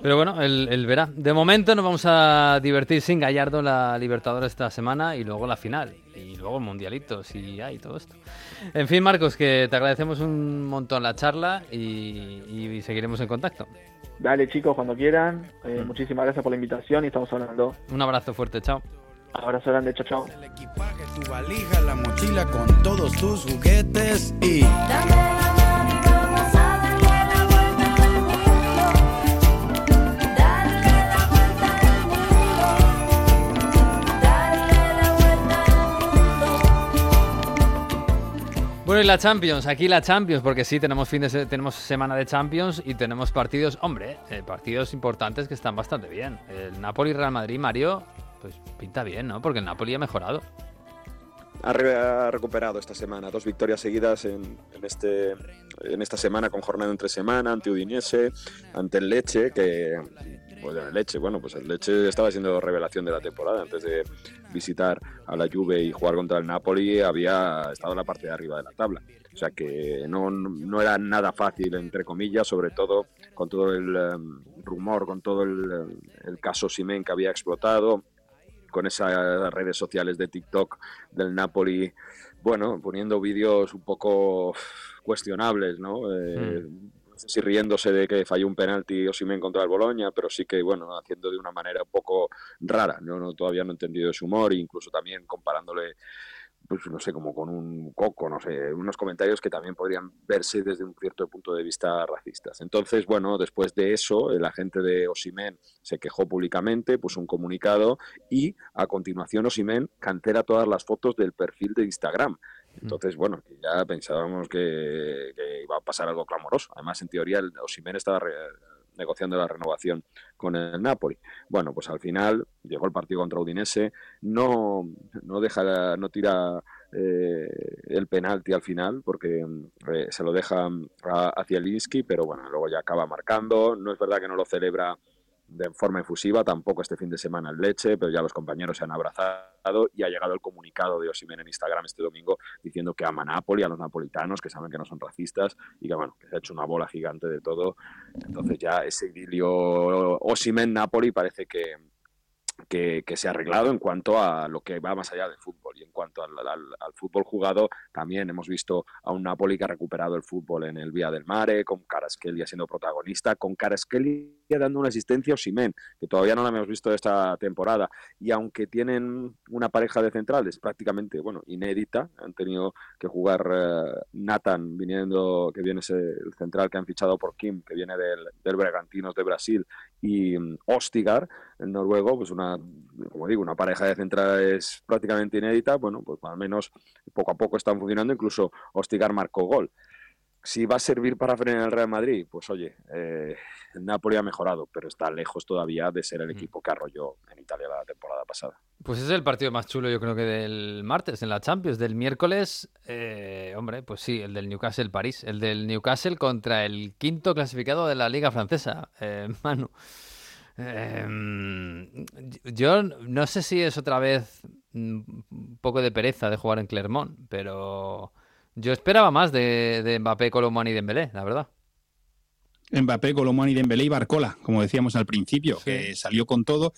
Pero bueno, él, verá. De momento nos vamos a divertir sin Gallardo la Libertadores esta semana y luego la final. Y luego el Mundialito, si hay todo esto. En fin, Marcos, que te agradecemos un montón la charla y seguiremos en contacto. Dale chicos, cuando quieran. Eh, mm. Muchísimas gracias por la invitación y estamos hablando. Un abrazo fuerte, chao. Abrazo grande, chao, chao. El equipaje, tu valija, la mochila con todos tus juguetes y... Bueno, y la Champions, aquí la Champions, porque sí, tenemos, fin de tenemos semana de Champions y tenemos partidos, hombre, eh, partidos importantes que están bastante bien. El Napoli-Real Madrid, Mario, pues pinta bien, ¿no? Porque el Napoli ha mejorado. Ha, recuperado esta semana dos victorias seguidas en, este, en esta semana con jornada entre semana ante Udinese, ante el Leche, que pues el Leche, bueno, pues el Leche estaba siendo revelación de la temporada antes de visitar a la Juve y jugar contra el Napoli, había estado la parte de arriba de la tabla. O sea que no, no era nada fácil, entre comillas, sobre todo con todo el em, rumor, con todo el, el caso Simen que había explotado, con esas redes sociales de TikTok del Napoli, bueno, poniendo vídeos un poco cuestionables, ¿no? Eh, hmm si riéndose de que falló un penalti o si me encontró el Boloña, pero sí que, bueno, haciendo de una manera un poco rara. Yo no, todavía no he entendido su humor, incluso también comparándole, pues no sé, como con un coco, no sé, unos comentarios que también podrían verse desde un cierto punto de vista racistas. Entonces, bueno, después de eso, el agente de Osimen se quejó públicamente, puso un comunicado y a continuación Osimen cancela todas las fotos del perfil de Instagram. Entonces, bueno, ya pensábamos que, iba a pasar algo clamoroso. Además, en teoría, Osimen estaba negociando la renovación con el Napoli. Bueno, pues al final llegó el partido contra Udinese, no, no deja, no tira eh, el penalti al final porque eh, se lo deja hacia Linsky, pero bueno, luego ya acaba marcando. No es verdad que no lo celebra de forma efusiva, tampoco este fin de semana el Leche, pero ya los compañeros se han abrazado y ha llegado el comunicado de Osimen en Instagram este domingo diciendo que ama Napoli, a los napolitanos, que saben que no son racistas y que bueno, que se ha hecho una bola gigante de todo. Entonces ya ese idilio Osimen-Napoli parece que, que, se ha arreglado en cuanto a lo que va más allá del fútbol. Y en cuanto al, fútbol jugado, también hemos visto a un Napoli que ha recuperado el fútbol en el Vía del Mare, con Caraskelia siendo protagonista, con Caraskelia dando una asistencia a Simen, que todavía no la hemos visto esta temporada. Y aunque tienen una pareja de centrales prácticamente, bueno, inédita, han tenido que jugar eh, Nathan, viniendo, que viene ese, el central que han fichado por Kim, que viene del, del Bregantinos de Brasil, y mm, Ostigar, el noruego, pues una, como digo, una pareja de centrales prácticamente inédita, bueno, pues al menos poco a poco están funcionando, incluso Ostigar marcó gol. Si va a servir para frenar el Real Madrid, pues oye, eh, Napoli ha mejorado, pero está lejos todavía de ser el equipo que arrolló en Italia la temporada pasada. Pues es el partido más chulo, yo creo que del martes en la Champions. Del miércoles, eh, hombre, pues sí, el del Newcastle-París. El del Newcastle contra el quinto clasificado de la Liga Francesa, eh, Manu. Em, yo no sé si es otra vez un poco de pereza de jugar en Clermont, pero yo esperaba más de, de Mbappé, Colomani y Dembélé, la verdad. Mbappé, Colomani, Dembélé y Barcola, como decíamos al principio, que salió con todo.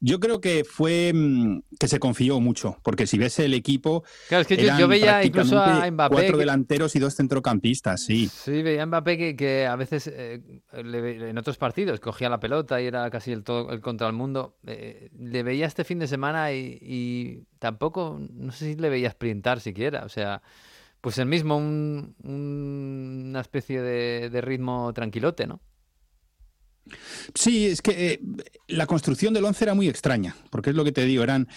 Yo creo que fue mm, que se confió mucho, porque si ves el equipo. Claro, es que yo, veía incluso a Mbappé. Cuatro delanteros y dos centrocampistas, sí. Sí, veía a Mbappé que, a veces eh, en otros partidos cogía la pelota y era casi el todo el contra el mundo. Eh, le veía este fin de semana y, tampoco, no sé si le veía sprintar siquiera. O sea, pues el mismo, una especie de, ritmo tranquilote, ¿no? Sí, es que eh, la construcción del once era muy extraña, porque es lo que te digo, eran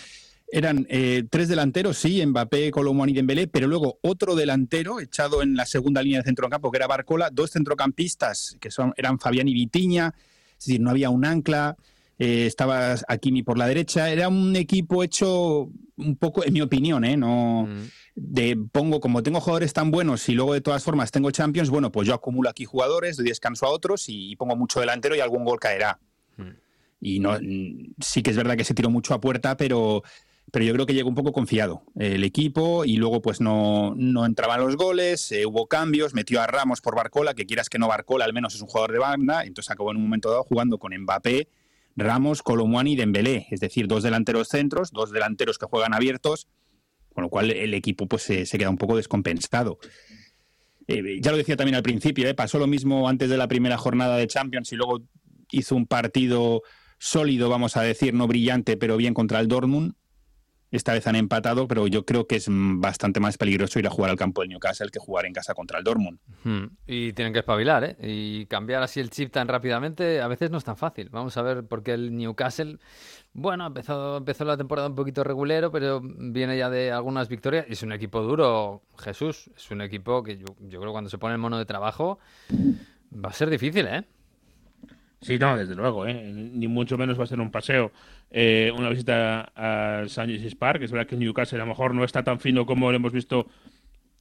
eran eh, tres delanteros, sí, Mbappé, Colomón y Dembélé, pero luego otro delantero echado en la segunda línea de centrocampo, que era Barcola, dos centrocampistas, que son, eran Fabián y Vitiña, es decir, no había un ancla, eh, estaba Akimi por la derecha, era un equipo hecho un poco, en mi opinión, ¿eh? No, mm. de, pongo, como tengo jugadores tan buenos y luego de todas formas tengo Champions, bueno, pues yo acumulo aquí jugadores, doy descanso a otros y, pongo mucho delantero y algún gol caerá. Mm. Y no, sí que es verdad que se tiró mucho a puerta, pero pero yo creo que llegó un poco confiado el equipo y luego pues no, no entraban los goles, eh, hubo cambios, metió a Ramos por Barcola, que quieras que no Barcola al menos es un jugador de banda, entonces acabó en un momento dado jugando con Mbappé, Ramos, Colomwani y Dembélé, es decir, dos delanteros centros, dos delanteros que juegan abiertos, con lo cual el equipo pues se, queda un poco descompensado. Eh, ya lo decía también al principio, eh, pasó lo mismo antes de la primera jornada de Champions y luego hizo un partido sólido, vamos a decir, no brillante, pero bien contra el Dortmund esta vez han empatado, pero yo creo que es bastante más peligroso ir a jugar al campo del Newcastle que jugar en casa contra el Dortmund. Y tienen que espabilar, ¿eh? Y cambiar así el chip tan rápidamente a veces no es tan fácil. Vamos a ver por qué el Newcastle, bueno, empezó, empezó la temporada un poquito regulero, pero viene ya de algunas victorias. Y es un equipo duro, Jesús. Es un equipo que yo, yo creo que cuando se pone el mono de trabajo va a ser difícil, ¿eh? Sí, no, desde luego, ¿eh? ni mucho menos va a ser un paseo. Eh, una visita al St. Park, es verdad que Newcastle a lo mejor no está tan fino como lo hemos visto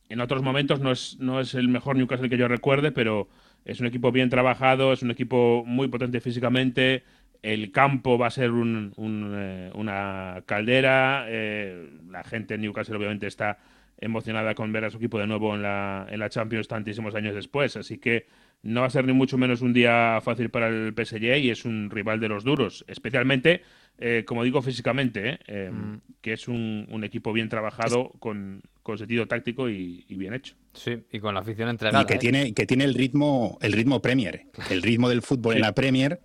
en otros momentos, no es, no es el mejor Newcastle que yo recuerde, pero es un equipo bien trabajado, es un equipo muy potente físicamente, el campo va a ser un, eh, una caldera, la gente en Newcastle obviamente está emocionada con ver a su equipo de nuevo en la, en la Champions tantísimos años después, así que no va a ser ni mucho menos un día fácil para el PSG y es un rival de los duros, especialmente, eh, como digo, físicamente, eh, eh, mm. que es un, equipo bien trabajado, con, sentido táctico y, bien hecho. Sí, y con la afición entregada. Y que, tiene, que tiene el ritmo, el ritmo Premier. El ritmo del fútbol en la Premier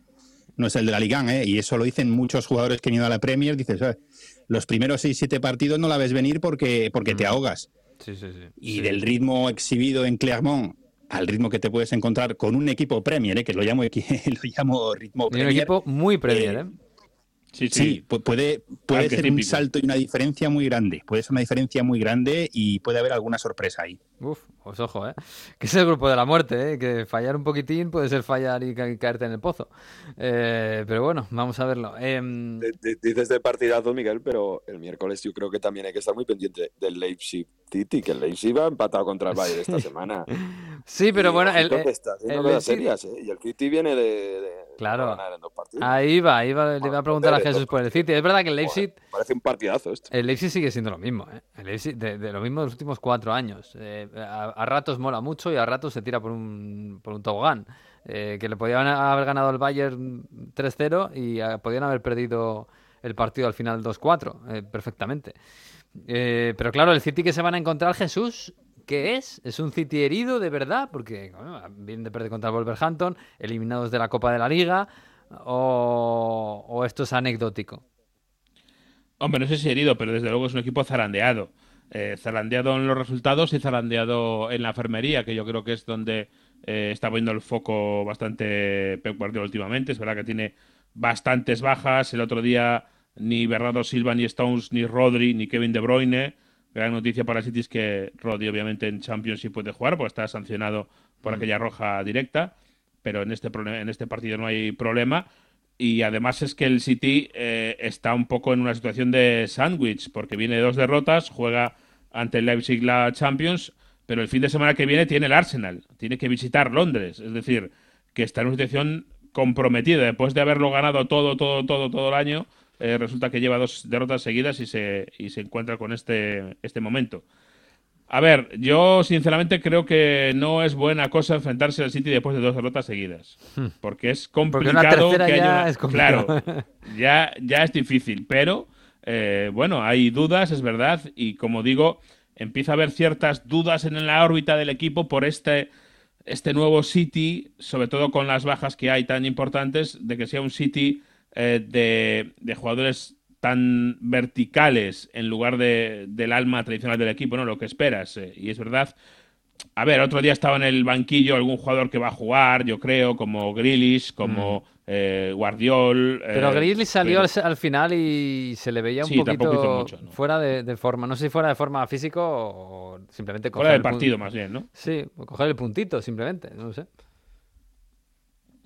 no es el de la Liga, y eso lo dicen muchos jugadores que han ido a la Premier. Dices, los primeros 6-7 partidos no la ves venir porque, porque te mm. ahogas. Sí, sí, sí. Y del ritmo exhibido en Clermont al ritmo que te puedes encontrar con un equipo Premier, ¿eh? que lo llamo, lo llamo ritmo Premier. un equipo muy Premier, ¿eh? Sí, sí. puede, puede ser un salto y una diferencia muy grande. Puede ser una diferencia muy grande y puede haber alguna sorpresa ahí. Uf, pues ojo, ¿eh? Que es el grupo de la muerte, ¿eh? Que fallar un poquitín puede ser fallar y caerte en el pozo. Eh, pero bueno, vamos a verlo. Em, dices de partidazo, Miguel, pero el miércoles yo creo que también hay que estar muy pendiente del Leipzig City, que el Leipzig va empatado contra el Bayern esta semana. sí, pero bueno, el, está el, serias, ¿eh? Y el City viene de Claro. Ahí va, ahí va, le iba a preguntar a Jesús por el City. Es verdad que el Leipzig. parece un partidazo esto. El Leipzig sigue siendo lo mismo, ¿eh? El Leipzig, de, lo mismo de los últimos cuatro años. Eh, a, ratos mola mucho y a ratos se tira por un, por un tobogán. Eh, que le podían haber ganado el Bayern 3-0 y eh, podían haber perdido el partido al final 2-4, perfectamente. pero claro, el City que se van a encontrar, Jesús, ¿Qué es? ¿Es un City herido de verdad? Porque bueno, vienen de perder contra el Wolverhampton, eliminados de la Copa de la Liga, o, esto es anecdótico. Hombre, no sé si herido, pero desde luego es un equipo zarandeado. Eh, zarandeado en los resultados y zarandeado en la enfermería, que yo creo que es donde eh, está poniendo el foco bastante Pep Guardiola últimamente. Es verdad que tiene bastantes bajas. El otro día ni Bernardo Silva, ni Stones, ni Rodri, ni Kevin De Bruyne gran noticia para City es que Rodri obviamente en Champions sí puede jugar, porque está sancionado por mm. aquella roja directa, pero en este, en este partido no hay problema. Y además es que el City eh, está un poco en una situación de sándwich, porque viene de dos derrotas, juega ante el Leipzig la Champions, pero el fin de semana que viene tiene el Arsenal, tiene que visitar Londres, es decir, que está en una situación comprometida después de haberlo ganado todo, todo, todo, todo el año eh, resulta que lleva dos derrotas seguidas y se, y se encuentra con este, este momento. A ver, yo sinceramente creo que no es buena cosa enfrentarse al City después de dos derrotas seguidas. Hmm. Porque es complicado que haya Es Claro, ya, ya es difícil. Pero, eh, bueno, hay dudas, es verdad. Y como digo, empieza a haber ciertas dudas en la órbita del equipo por este, este nuevo City, sobre todo con las bajas que hay tan importantes, de que sea un City eh, de, jugadores tan verticales en lugar de, del alma tradicional del equipo, ¿no? Lo que esperas. Eh, y es verdad. A ver, otro día estaba en el banquillo algún jugador que va a jugar, yo creo, como Grealish, como eh, Guardiol. Pero eh, Grizzly salió pero- al, al final y se le veía un Sí, tampoco hizo poquito mucho, ¿no? fuera de, de forma. No sé si fuera de forma físico o simplemente coger Fuera del partido, más bien, ¿no? Sí, coger el puntito, simplemente. No lo sé.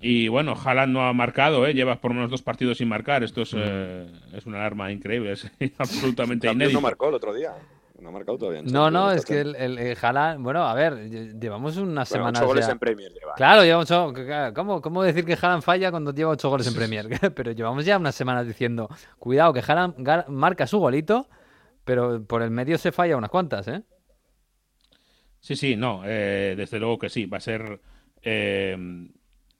Y bueno, Haaland no ha marcado, ¿eh? lleva por lo menos dos partidos sin marcar. Esto Mm. es, eh, es una alarma increíble, es absolutamente También inédito. no marcó el otro día. No ha marcado todavía. en No, no, es que el, el, el Haaland- Bueno, a ver, lle- llevamos unas Bueno, semanas. ocho goles ya- en Premier lleva. Claro, llevamos ocho- claro, ¿cómo, ¿Cómo decir que Haaland falla cuando lleva ocho goles en Premier? pero llevamos ya unas semanas diciendo, cuidado, que Haaland marca su golito, pero por el medio se falla unas cuantas, ¿eh? Sí, sí, no, eh, desde luego que sí. Va a ser eh,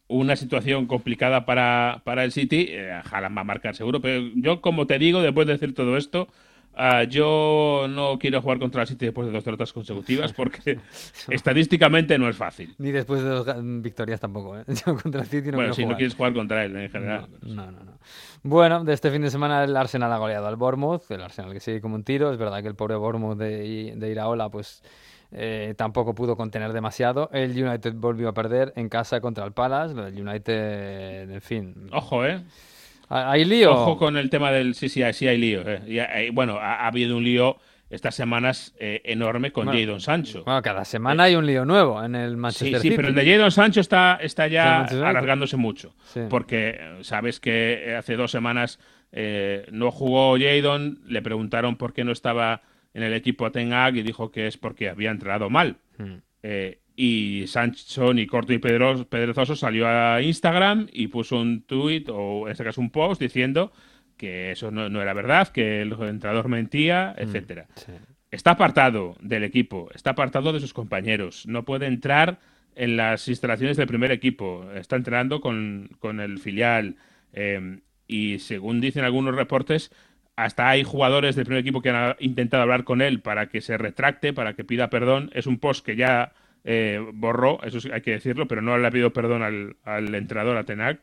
una situación complicada para, para el City. Eh, Haaland va a marcar seguro, pero yo, como te digo, después de decir todo esto, ah, yo no quiero jugar contra el City después de dos derrotas consecutivas porque estadísticamente no es fácil. Ni después de dos victorias tampoco, ¿eh? Yo contra el City no bueno, quiero si no quieres jugar contra él en general. No, no, no. Bueno, de este fin de semana el Arsenal ha goleado al Bournemouth, el Arsenal que sigue como un tiro. Es verdad que el pobre Bournemouth de, de Iraola, pues eh, tampoco pudo contener demasiado. El United volvió a perder en casa contra el Palace. Lo del United, en fin. Ojo, ¿eh? ¿Hay lío? Ojo con el tema del. Sí, sí, hay- sí hay lío. eh. Y hay- bueno, ha, ha habido un lío estas semanas eh, enorme con Bueno, Jadon Sancho. Bueno, cada semana hay un lío nuevo en el Sí, Manchester sí, City. pero el de Jadon Sancho está, está ya alargándose mucho. Sí. Porque eh, sabes que hace dos semanas eh, no jugó Jadon, le preguntaron por qué no estaba en el equipo Ten Hag y dijo que es porque había entrenado mal. Hmm. Eh, y Sancho ni corto y pedrezoso salió a Instagram y puso un tweet o en este caso un post diciendo que eso no, no era verdad, que el entrenador mentía, etcétera. Sí. Está apartado del equipo, está apartado de sus compañeros, no puede entrar en las instalaciones del primer equipo, está entrenando con, con el filial eh, y según dicen algunos reportes, hasta hay jugadores del primer equipo que han intentado hablar con él para que se retracte, para que pida perdón. Es un post que ya eh, borró, eso sí hay que decirlo, pero no le ha pedido perdón al, al entrenador, a Tenac,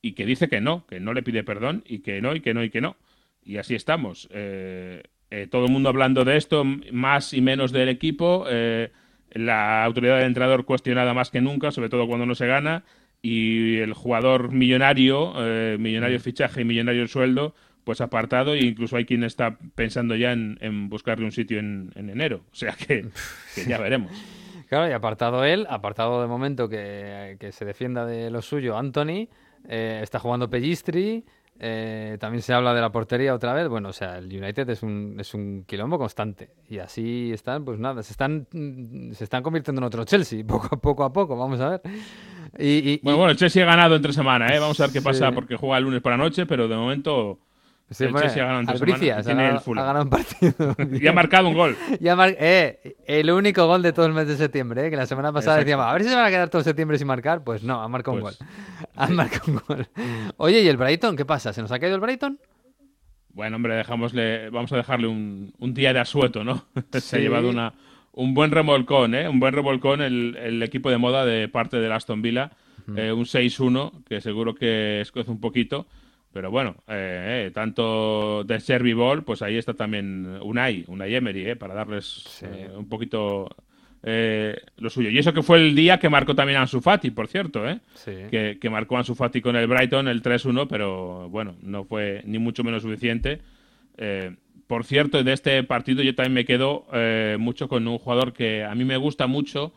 y que dice que no, que no le pide perdón y que no, y que no, y que no. Y así estamos. Eh, eh, todo el mundo hablando de esto, más y menos del equipo. eh, la autoridad del entrenador cuestionada más que nunca, sobre todo cuando no se gana. Y el jugador millonario, eh, millonario fichaje y millonario sueldo, pues apartado. E incluso hay quien está pensando ya en, en buscarle un sitio en, en enero. O sea que, que ya veremos. Claro, y apartado él, apartado de momento que, que se defienda de lo suyo Anthony, eh, está jugando Pellistri, eh, también se habla de la portería otra vez, bueno, o sea, el United es un, es un quilombo constante y así están, pues nada, se están, mm, se están convirtiendo en otro Chelsea, poco a poco a poco, vamos a ver. Y, y- Bueno, y- bueno, el Chelsea ha ganado entre semana, ¿eh? Vamos a ver qué pasa porque juega el lunes por la noche, pero de momento sí, el Chelsea ha ganado entre semana. Albricias y ha ganado, ha ganado un partido. Y ha marcado un gol. Ya mar- eh, el único gol de todo el mes de septiembre, eh, que la semana pasada Exacto. decíamos, a ver si se van a quedar todo septiembre sin marcar. Pues no, ha marcado Pues, un gol. Ha marcado un gol. Oye, ¿y el Brighton? ¿Qué pasa? ¿Se nos ha caído el Brighton? Bueno, hombre, dejámosle, vamos a dejarle un, un día de asueto, ¿no? Se Sí. ha llevado una, un buen remolcón, ¿eh? Un buen remolcón el, el equipo de moda de parte del Aston Villa. Eh, un 6-1, que seguro que escuece un poquito. Pero bueno, eh, eh, tanto de Servi Ball, pues ahí está también Unai, Unai Emery, ¿eh? Para darles eh, un poquito eh, lo suyo. Y eso que fue el día que marcó también Ansu Fati, por cierto, ¿eh? Sí. que, que marcó Ansu Fati con el Brighton, el 3-1, pero bueno, no fue ni mucho menos suficiente. Por cierto, de este partido yo también me quedo mucho con un jugador que a mí me gusta mucho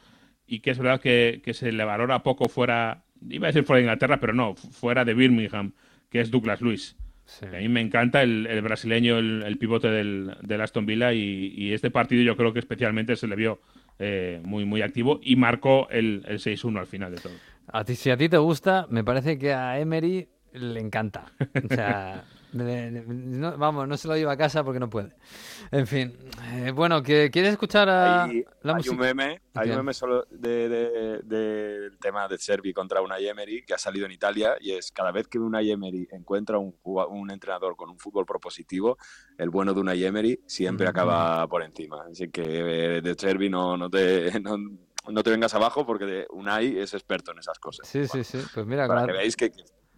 y que es verdad que, que se le valora poco fuera, iba a decir fuera de Inglaterra, pero no, fu- fuera de Birmingham, que es Douglas Luis. Sí. A mí me encanta el, el brasileño, el, el pivote del, del Aston Villa y, y este partido yo creo que especialmente se le vio eh, muy, muy activo y marcó el, el 6-1 al final de todo. A ti, si a ti te gusta, me parece que a Emery le encanta. O sea, no- vamos, no se lo lleva a casa porque no puede. En fin, eh, bueno, ¿que- ¿quieres escuchar a Hay, la hay música? un meme, hay un meme solo de- de- del tema de Servi contra una Emery que ha salido en Italia y es cada vez que una Emery encuentra un, un entrenador con un fútbol propositivo, el bueno de una Emery siempre Mm. acaba por encima. Así que eh, de Servi no, no, te, no, no te vengas abajo porque de Unai es experto en esas cosas. Sí, sí, sí. Pues mira, Para con que veáis que,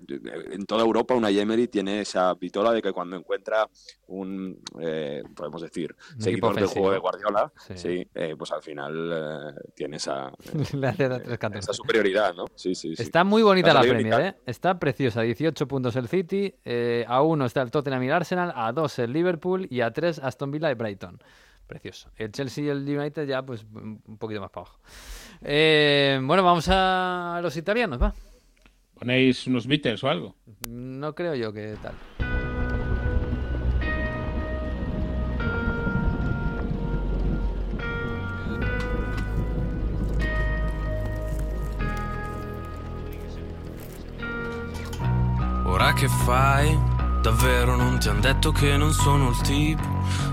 en toda Europa una Emery tiene esa vitola de que cuando encuentra un, eh, podemos decir, Un seguidor equipo del juego de. Guardiola, Sí. sí, eh, pues al final eh, tiene esa, tres superioridad, ¿no? Sí, sí, sí. Está muy bonita la salir Premier. ¿eh? Está preciosa. 18 puntos el City, a 1 está el Tottenham y el Arsenal, a 2 el Liverpool y a 3 Aston Villa y Brighton. Precioso. El Chelsea y el United ya pues un poquito más para abajo. Bueno, vamos a los italianos, va. ¿Ponéis unos Beatles o algo? No creo yo que tal. Ora che fai? Davvero non ti han detto che non sono il tipo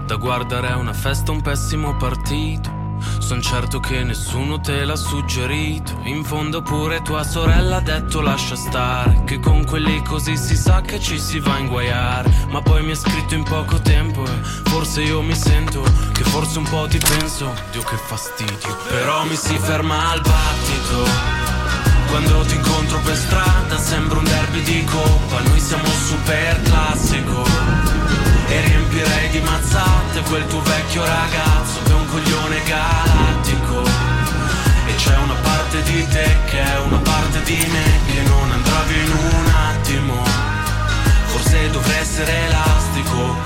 da guardare a una festa un pessimo partito. Son certo che nessuno te l'ha suggerito. In fondo pure tua sorella ha detto lascia stare. Che con quelli così si sa che ci si va a inguaiare. Ma poi mi ha scritto in poco tempo e forse io mi sento che forse un po' ti penso. Dio che fastidio. Però mi si ferma al battito. Quando ti incontro per strada sembra un derby di coppa Noi siamo super classico E riempirei di mazzate quel tuo vecchio ragazzo coglione galattico. E c'è una parte di te che è una parte di me Che non andrà via in un attimo. Forse dovrei essere elastico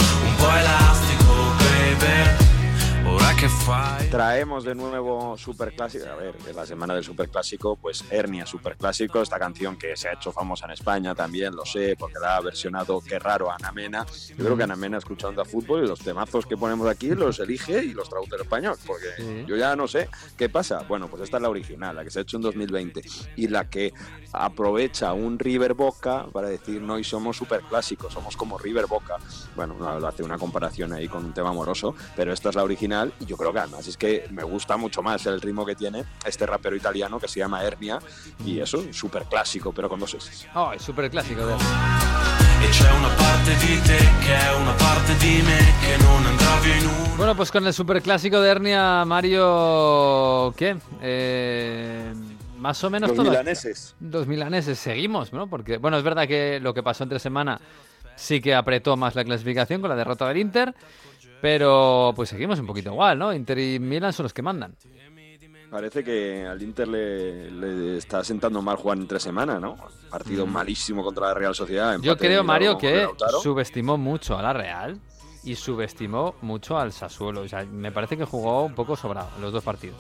Traemos de nuevo Superclásico. A ver, es la semana del Superclásico, pues Hernia Superclásico, esta canción que se ha hecho famosa en España también, lo sé, porque la ha versionado, qué raro, Ana Mena. Yo creo que Ana Mena escucha Onda Fútbol y los temazos que ponemos aquí los elige y los traduce en español, porque Sí. yo ya no sé qué pasa. Bueno, pues esta es la original, la que se ha hecho en 2020 y la que aprovecha un River Boca para decir, no, y somos superclásicos, somos como River Boca. Bueno, no, hace una comparación ahí con un tema amoroso, pero esta es la original y yo creo que además es que me gusta mucho más el ritmo que tiene este rapero italiano que se llama Hernia y eso, súper clásico, pero con dos S. Oh, es súper clásico. de- E Bueno, pues con el superclásico de Hernia, Mario. ¿Qué? Eh, más o menos Los todo. milaneses. Los milaneses seguimos, ¿no? Porque, bueno, es verdad que lo que pasó entre semana sí que apretó más la clasificación con la derrota del Inter, pero pues seguimos un poquito igual, ¿no? Inter y Milan son los que mandan. Parece que al Inter le, le está sentando mal jugar entre semana, ¿no? Partido malísimo contra la Real Sociedad. Mm. Yo creo, Mario, que subestimó mucho a la Real y subestimó mucho al Sassuolo. O sea, me parece que jugó un poco sobrado en los dos partidos.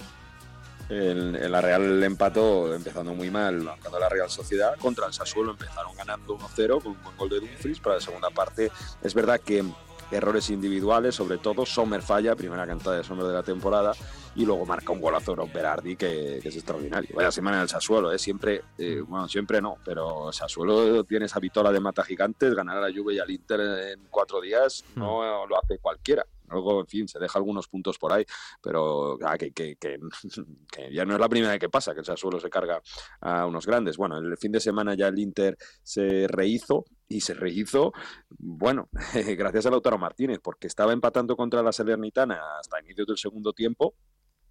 El, el la Real empató empezando muy mal cuando la Real Sociedad contra el Sassuolo empezaron ganando 1-0 con un buen gol de Dumfries para la segunda parte es verdad que errores individuales sobre todo Sommer falla primera cantada de Sommer de la temporada y luego marca un golazo Rob Berardi que, que es extraordinario vaya semana del Sassuolo ¿eh? siempre eh, bueno siempre no pero Sassuolo tiene esa vitola de mata gigantes ganar a la Juve y al Inter en cuatro días no lo hace cualquiera Luego, en fin, se deja algunos puntos por ahí, pero ah, que, que- que- que ya no es la primera vez que pasa, que el Sassuolo se carga a unos grandes. Bueno, el fin de semana ya el Inter se rehizo y se rehizo, bueno, gracias a Lautaro Martínez, porque estaba empatando contra la Salernitana hasta inicios del segundo tiempo.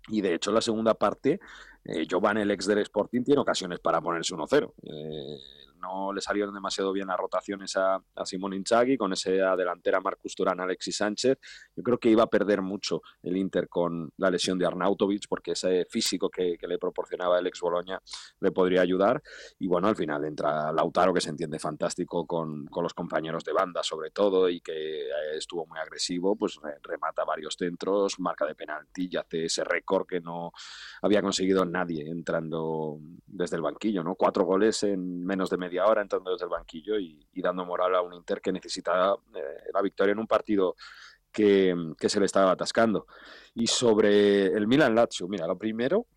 Y de hecho, la segunda parte, eh, Giovanni, el ex del Sporting, tiene ocasiones para ponerse 1-0. Eh, no le salieron demasiado bien las rotaciones a, a Simón Inzaghi con esa delantera Marcus Turán, Alexis Sánchez. Yo creo que iba a perder mucho el Inter con la lesión de Arnautovic porque ese físico que, que le proporcionaba el ex Boloña le podría ayudar. Y bueno, al final entra Lautaro, que se entiende fantástico con, con los compañeros de banda, sobre todo, y que eh, estuvo muy agresivo, pues re- remata varios centros, marca de penalti y hace ese récord que no había conseguido nadie entrando desde el banquillo, ¿no? Cuatro goles en menos de media hora entrando desde el banquillo y, y dando moral a un Inter que necesitaba eh, la victoria en un partido que, que se le estaba atascando. Y sobre el Milan Lazio, mira, lo primero,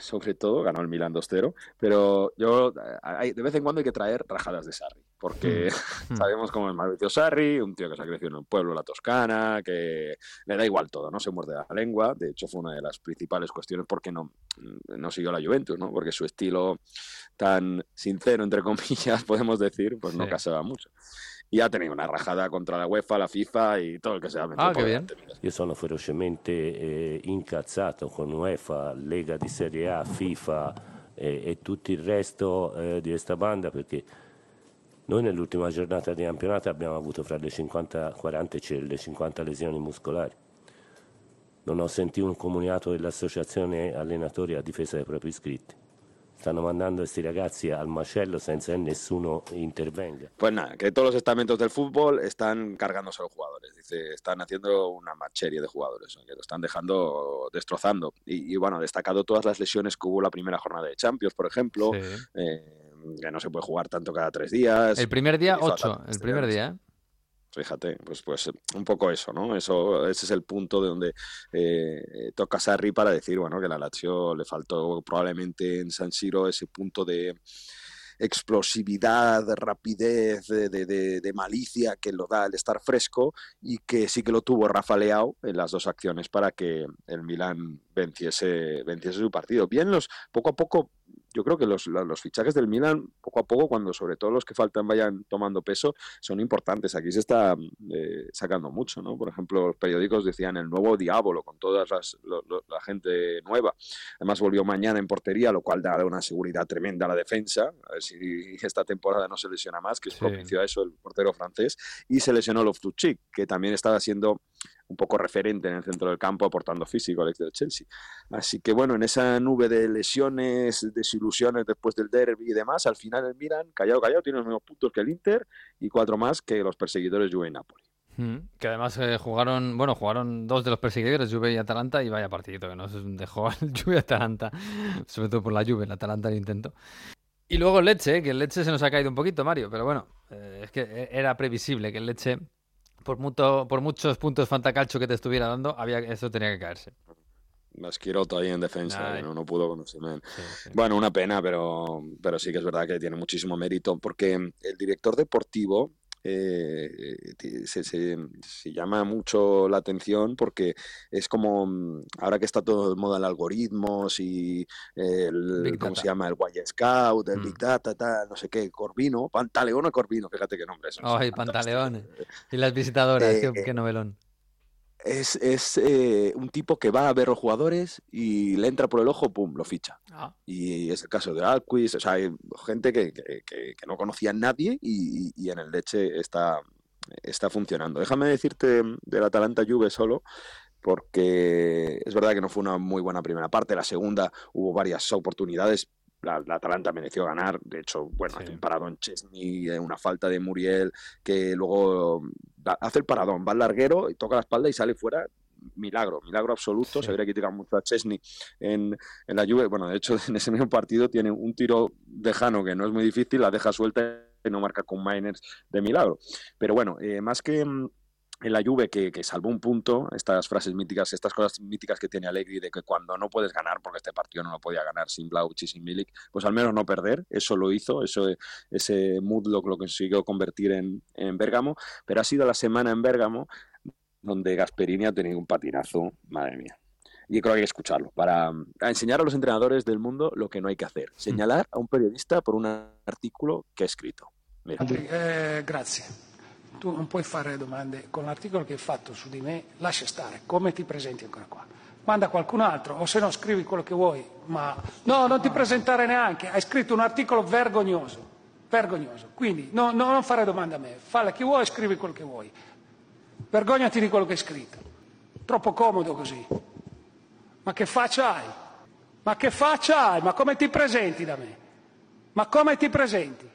sobre todo, ganó el Milan 2-0, pero yo eh, hay- de vez en cuando hay que traer rajadas de Sarri, porque Mm. sabemos cómo es Mauricio Sarri, un tío que se ha crecido en un pueblo, la Toscana, que le da igual todo, no se muerde la lengua, de hecho fue una de las principales cuestiones por qué no, no siguió la Juventus, ¿no? porque su estilo tan sincero, entre comillas, podemos decir, pues no Sí. casaba mucho. Y ha tenido una rajada contra la UEFA, la FIFA y todo el que se ha metido Ah, qué bien. Io sono ferocemente eh, incazzato con UEFA, Lega di Serie A, FIFA e, e tutto il resto eh, di questa banda perché Noi nell'ultima giornata di campionato abbiamo avuto fra le 50, 40 e le 50 lesioni muscolari. Non ho sentito un comunicato dell'associazione allenatori a difesa dei propri iscritti. Stanno mandando questi ragazzi al macello senza que nessuno intervenga. Pues nada, que todos los estamentos del fútbol están cargándose a los jugadores. Dice, están haciendo una macherie de jugadores, que lo están dejando, destrozando. Y, y, bueno, destacado todas las lesiones que hubo la primera jornada de Champions, por ejemplo. Sí. Eh, que no se puede jugar tanto cada tres días. El primer día, ocho. El primer día. ¿eh? Fíjate, pues, pues un poco eso, ¿no? Eso, ese es el punto de donde eh, toca Sarri para decir, bueno, que la Lazio le faltó probablemente en San Siro ese punto de explosividad, de rapidez, de, de- de- de malicia que lo da el estar fresco y que sí que lo tuvo Rafa Leao en las dos acciones para que el Milan venciese, venciese su partido. Bien, los, poco a poco, yo creo que los, los fichajes del Milan, poco a poco, cuando sobre todo los que faltan vayan tomando peso, son importantes. Aquí se está eh, sacando mucho, ¿no? Por ejemplo, los periódicos decían el nuevo Diablo con toda la gente nueva. Además volvió mañana en portería, lo cual da una seguridad tremenda a la defensa. A ver si esta temporada no se lesiona más, que es Sí. propicio a eso el portero francés. Y se lesionó Loftus-Cheek, que también estaba siendo un poco referente en el centro del campo, aportando físico al ex del Chelsea. Así que bueno, en esa nube de lesiones, desilusiones después del derby y demás, al final el Milan, callado, callado, tiene los mismos puntos que el Inter y cuatro más que los perseguidores Juve y Napoli. Mm, Que además eh, jugaron, bueno, jugaron dos de los perseguidores, Juve y Atalanta, y vaya partidito que nos dejó el Juve y Atalanta, sobre todo por la Juve, el Atalanta el intento. Y luego el Leche, que el Leche se nos ha caído un poquito, Mario, pero bueno, eh, es que era previsible que el Leche, por, mucho, por muchos puntos fantacalcho que te estuviera dando, había, eso tenía que caerse. Masquiroto ahí en defensa, no, no pudo con. Sí, sí. Bueno, una pena, pero, pero sí que es verdad que tiene muchísimo mérito, porque el director deportivo eh, se, se- se llama mucho la atención porque es como, mm, ahora que está todo de moda el algoritmos y el, ¿cómo se llama? El Y Scout, el Mm. Big Data, tal, no sé qué, Corvino, Pantaleón o Corvino, fíjate qué nombre es. Ay, pantaleones. Y las visitadoras, Eh, qué, qué novelón. Es, es eh, un tipo que va a ver los jugadores y le entra por el ojo, pum, lo ficha. Ah, Y es el caso de Alquist, o sea, hay gente que, que- que- que no conocía a nadie y, y en el Leche está, está funcionando. Déjame decirte del Atalanta Juve solo, porque es verdad que no fue una muy buena primera parte. La segunda hubo varias oportunidades. La, la Atalanta mereció ganar. De hecho, bueno, Sí. hace un paradón Chesney, eh, una falta de Muriel, que luego da- hace el paradón, va al larguero y toca la espalda y sale fuera. Milagro, milagro absoluto. Sí. Se habría criticado mucho a Chesney en, en la Juve. Bueno, de hecho, en ese mismo partido tiene un tiro lejano que no es muy difícil, la deja suelta y no marca con Miners de milagro. Pero bueno, eh, más que mm, en la Juve que, que salvó un punto, estas frases míticas, estas cosas míticas que tiene Allegri de que cuando no puedes ganar, porque este partido no lo podía ganar sin Blauch y sin Milik, pues al menos no perder, eso lo hizo, eso, ese mood lo, lo consiguió convertir en, en Bérgamo, pero ha sido la semana en Bérgamo donde Gasperini ha tenido un patinazo, madre mía. Y creo que hay que escucharlo para mm, enseñar a los entrenadores del mundo lo que no hay que hacer. Señalar a un periodista por un artículo que ha escrito. Mira. Eh, grazie. Tu non puoi fare domande con l'articolo che hai fatto su di me, lascia stare, come ti presenti ancora qua? Manda qualcun altro, o se no scrivi quello che vuoi, ma no, non ti presentare neanche, hai scritto un articolo vergognoso, vergognoso. Quindi no, no, non fare domande a me, falla chi vuoi, scrivi quello che vuoi. Vergognati di quello che hai scritto. Troppo comodo così. Ma che faccia hai? Ma che faccia hai? Ma come ti presenti da me? Ma come ti presenti?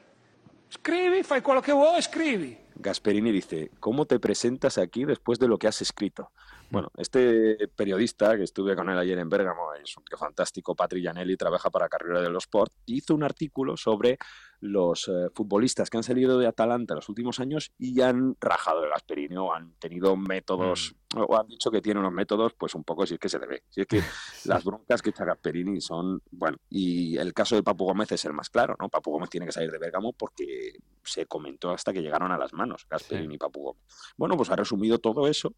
Scrivi, fai quello che vuoi, scrivi. Gasperini dice, ¿cómo te presentas aquí después de lo que has escrito? Bueno, este periodista que estuve con él ayer en Bérgamo, es un tío fantástico, Patri Gianelli, trabaja para Carrera de los Sport, hizo un artículo sobre los eh, futbolistas que han salido de Atalanta en los últimos años y han rajado de Gasperini o han tenido métodos, o han dicho que tiene unos métodos, pues un poco si es que se le ve. Si es que las broncas que echa Gasperini son, bueno, y el caso de Papu Gómez es el más claro, ¿no? Papu Gómez tiene que salir de Bérgamo porque se comentó hasta que llegaron a las manos Gasperini y Papu Gómez. Bueno, pues ha resumido todo eso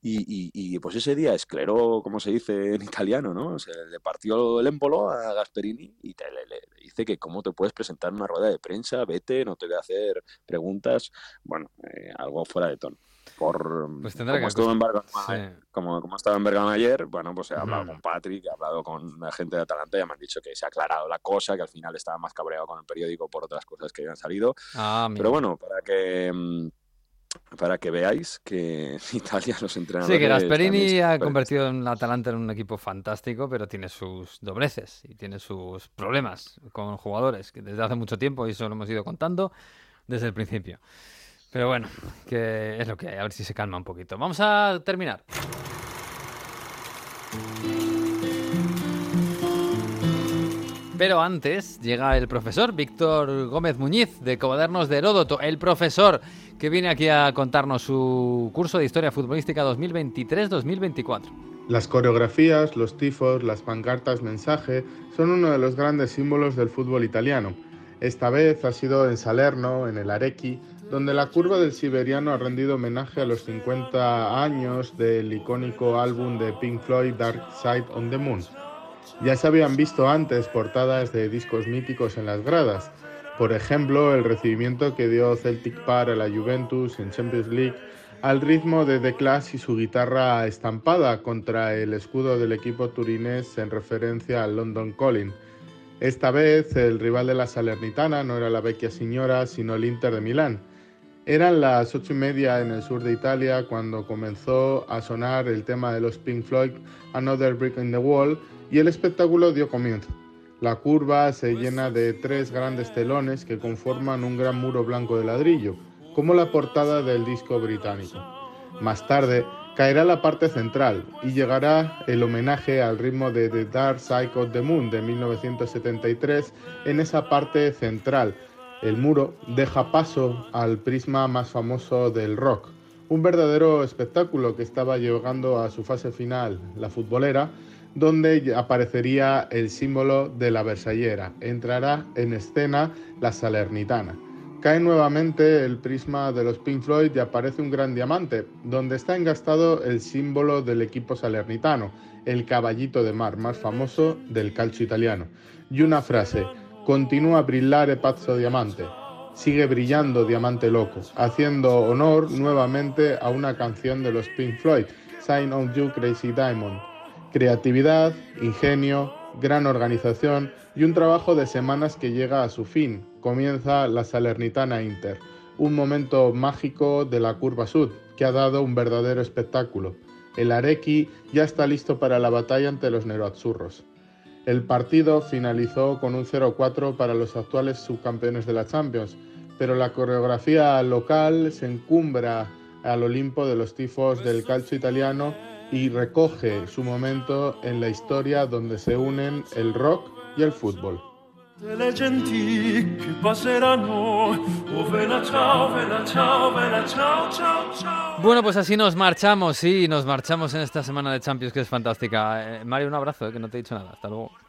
y, y- y, pues ese día escleró, como se dice en italiano, ¿no? Se le partió el émbolo a Gasperini y te, le, le dice que cómo te puedes presentar en una rueda de prensa, vete, no te voy a hacer preguntas, bueno, eh, algo fuera de tono. Por Pues como que estuvo Bergamo, Sí. como, como estaba ayer, bueno, pues he hablado con Patrick, he hablado con la gente de Atalanta ya me han dicho que se ha aclarado la cosa, que al final estaba más cabreado con el periódico por otras cosas que habían salido. Ah. Pero bueno, para que mm, para que veáis que en Italia los entrenadores Sí, que Gasperini ha convertido en Atalanta en un equipo fantástico, pero tiene sus dobleces y tiene sus problemas con jugadores, que desde hace mucho tiempo, y eso lo hemos ido contando desde el principio. Pero bueno, que es lo que hay, a ver si se calma un poquito. Vamos a terminar. Pero antes llega el profesor Víctor Gómez Muñiz de Cuadernos de Heródoto, el profesor que viene aquí a contarnos su curso de Historia Futbolística 2023-2024. Las coreografías, los tifos, las pancartas mensaje son uno de los grandes símbolos del fútbol italiano. Esta vez ha sido en Salerno, en el Arequi, donde la curva del siberiano ha rendido homenaje a los 50 años del icónico álbum de Pink Floyd Dark Side on the Moon. Ya se habían visto antes portadas de discos míticos en las gradas, por ejemplo, el recibimiento que dio Celtic Park a la Juventus en Champions League al ritmo de The Clash y su guitarra estampada contra el escudo del equipo turinés en referencia al London Calling. Esta vez el rival de la Salernitana no era la Vecchia Signora, sino el Inter de Milán. Eran las ocho y media en el sur de Italia cuando comenzó a sonar el tema de los Pink Floyd, Another Brick in the Wall, y el espectáculo dio comienzo. La curva se llena de tres grandes telones que conforman un gran muro blanco de ladrillo, como la portada del disco británico. Más tarde caerá la parte central y llegará el homenaje al ritmo de The Dark Side of the Moon de 1973 en esa parte central. El muro deja paso al prisma más famoso del rock, un verdadero espectáculo que estaba llegando a su fase final, la futbolera, donde aparecería el símbolo de la Versallera. Entrará en escena la Salernitana. Cae nuevamente el prisma de los Pink Floyd y aparece un gran diamante, donde está engastado el símbolo del equipo salernitano, el caballito de mar más famoso del calcio italiano. Y una frase, continúa a brillare pazzo diamante, sigue brillando diamante loco, haciendo honor nuevamente a una canción de los Pink Floyd, Sign of You Crazy Diamond. Creatividad, ingenio, gran organización y un trabajo de semanas que llega a su fin. Comienza la Salernitana Inter, un momento mágico de la curva sud que ha dado un verdadero espectáculo. El Arequi ya está listo para la batalla ante los Neroazzurros. El partido finalizó con un 0-4 para los actuales subcampeones de la Champions, pero la coreografía local se encumbra al Olimpo de los tifos del calcio italiano y recoge su momento en la historia donde se unen el rock y el fútbol. Le genti che passeranno. Oh, vela ciao, vela ciao, vela ciao, ciao, ciao. Bueno, pues así nos marchamos, sí, nos marchamos en esta semana de Champions que es fantástica. Eh, Mario, un abrazo, eh, que no te he dicho nada. Hasta luego.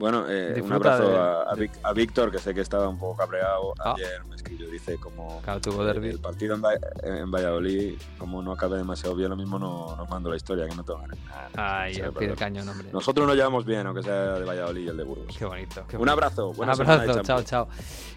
Bueno, eh, un abrazo de- a, a Vic- a Víctor, que sé que estaba un poco cabreado. Ah. Ayer me escribió, dice como tuvo eh, el partido en, en Valladolid, como no acabe demasiado bien, lo mismo no nos mando la historia, que no tengo ganas. Ay, del perdona. cañón, hombre. Nosotros nos llevamos bien, aunque sea de Valladolid y el de Burgos. Qué bonito. qué Un bonito. abrazo. Un semana de abrazo, chao, chao.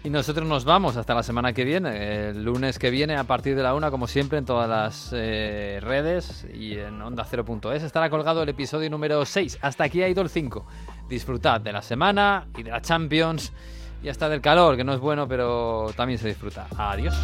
Y nosotros nos vamos hasta la semana que viene, el lunes que viene a partir de la una, como siempre, en todas las eh, redes y en onda 0.es estará colgado el episodio número 6. Hasta aquí ha ido el 5. Disfrutad de la semana y de la Champions y hasta del calor, que no es bueno, pero también se disfruta. Adiós.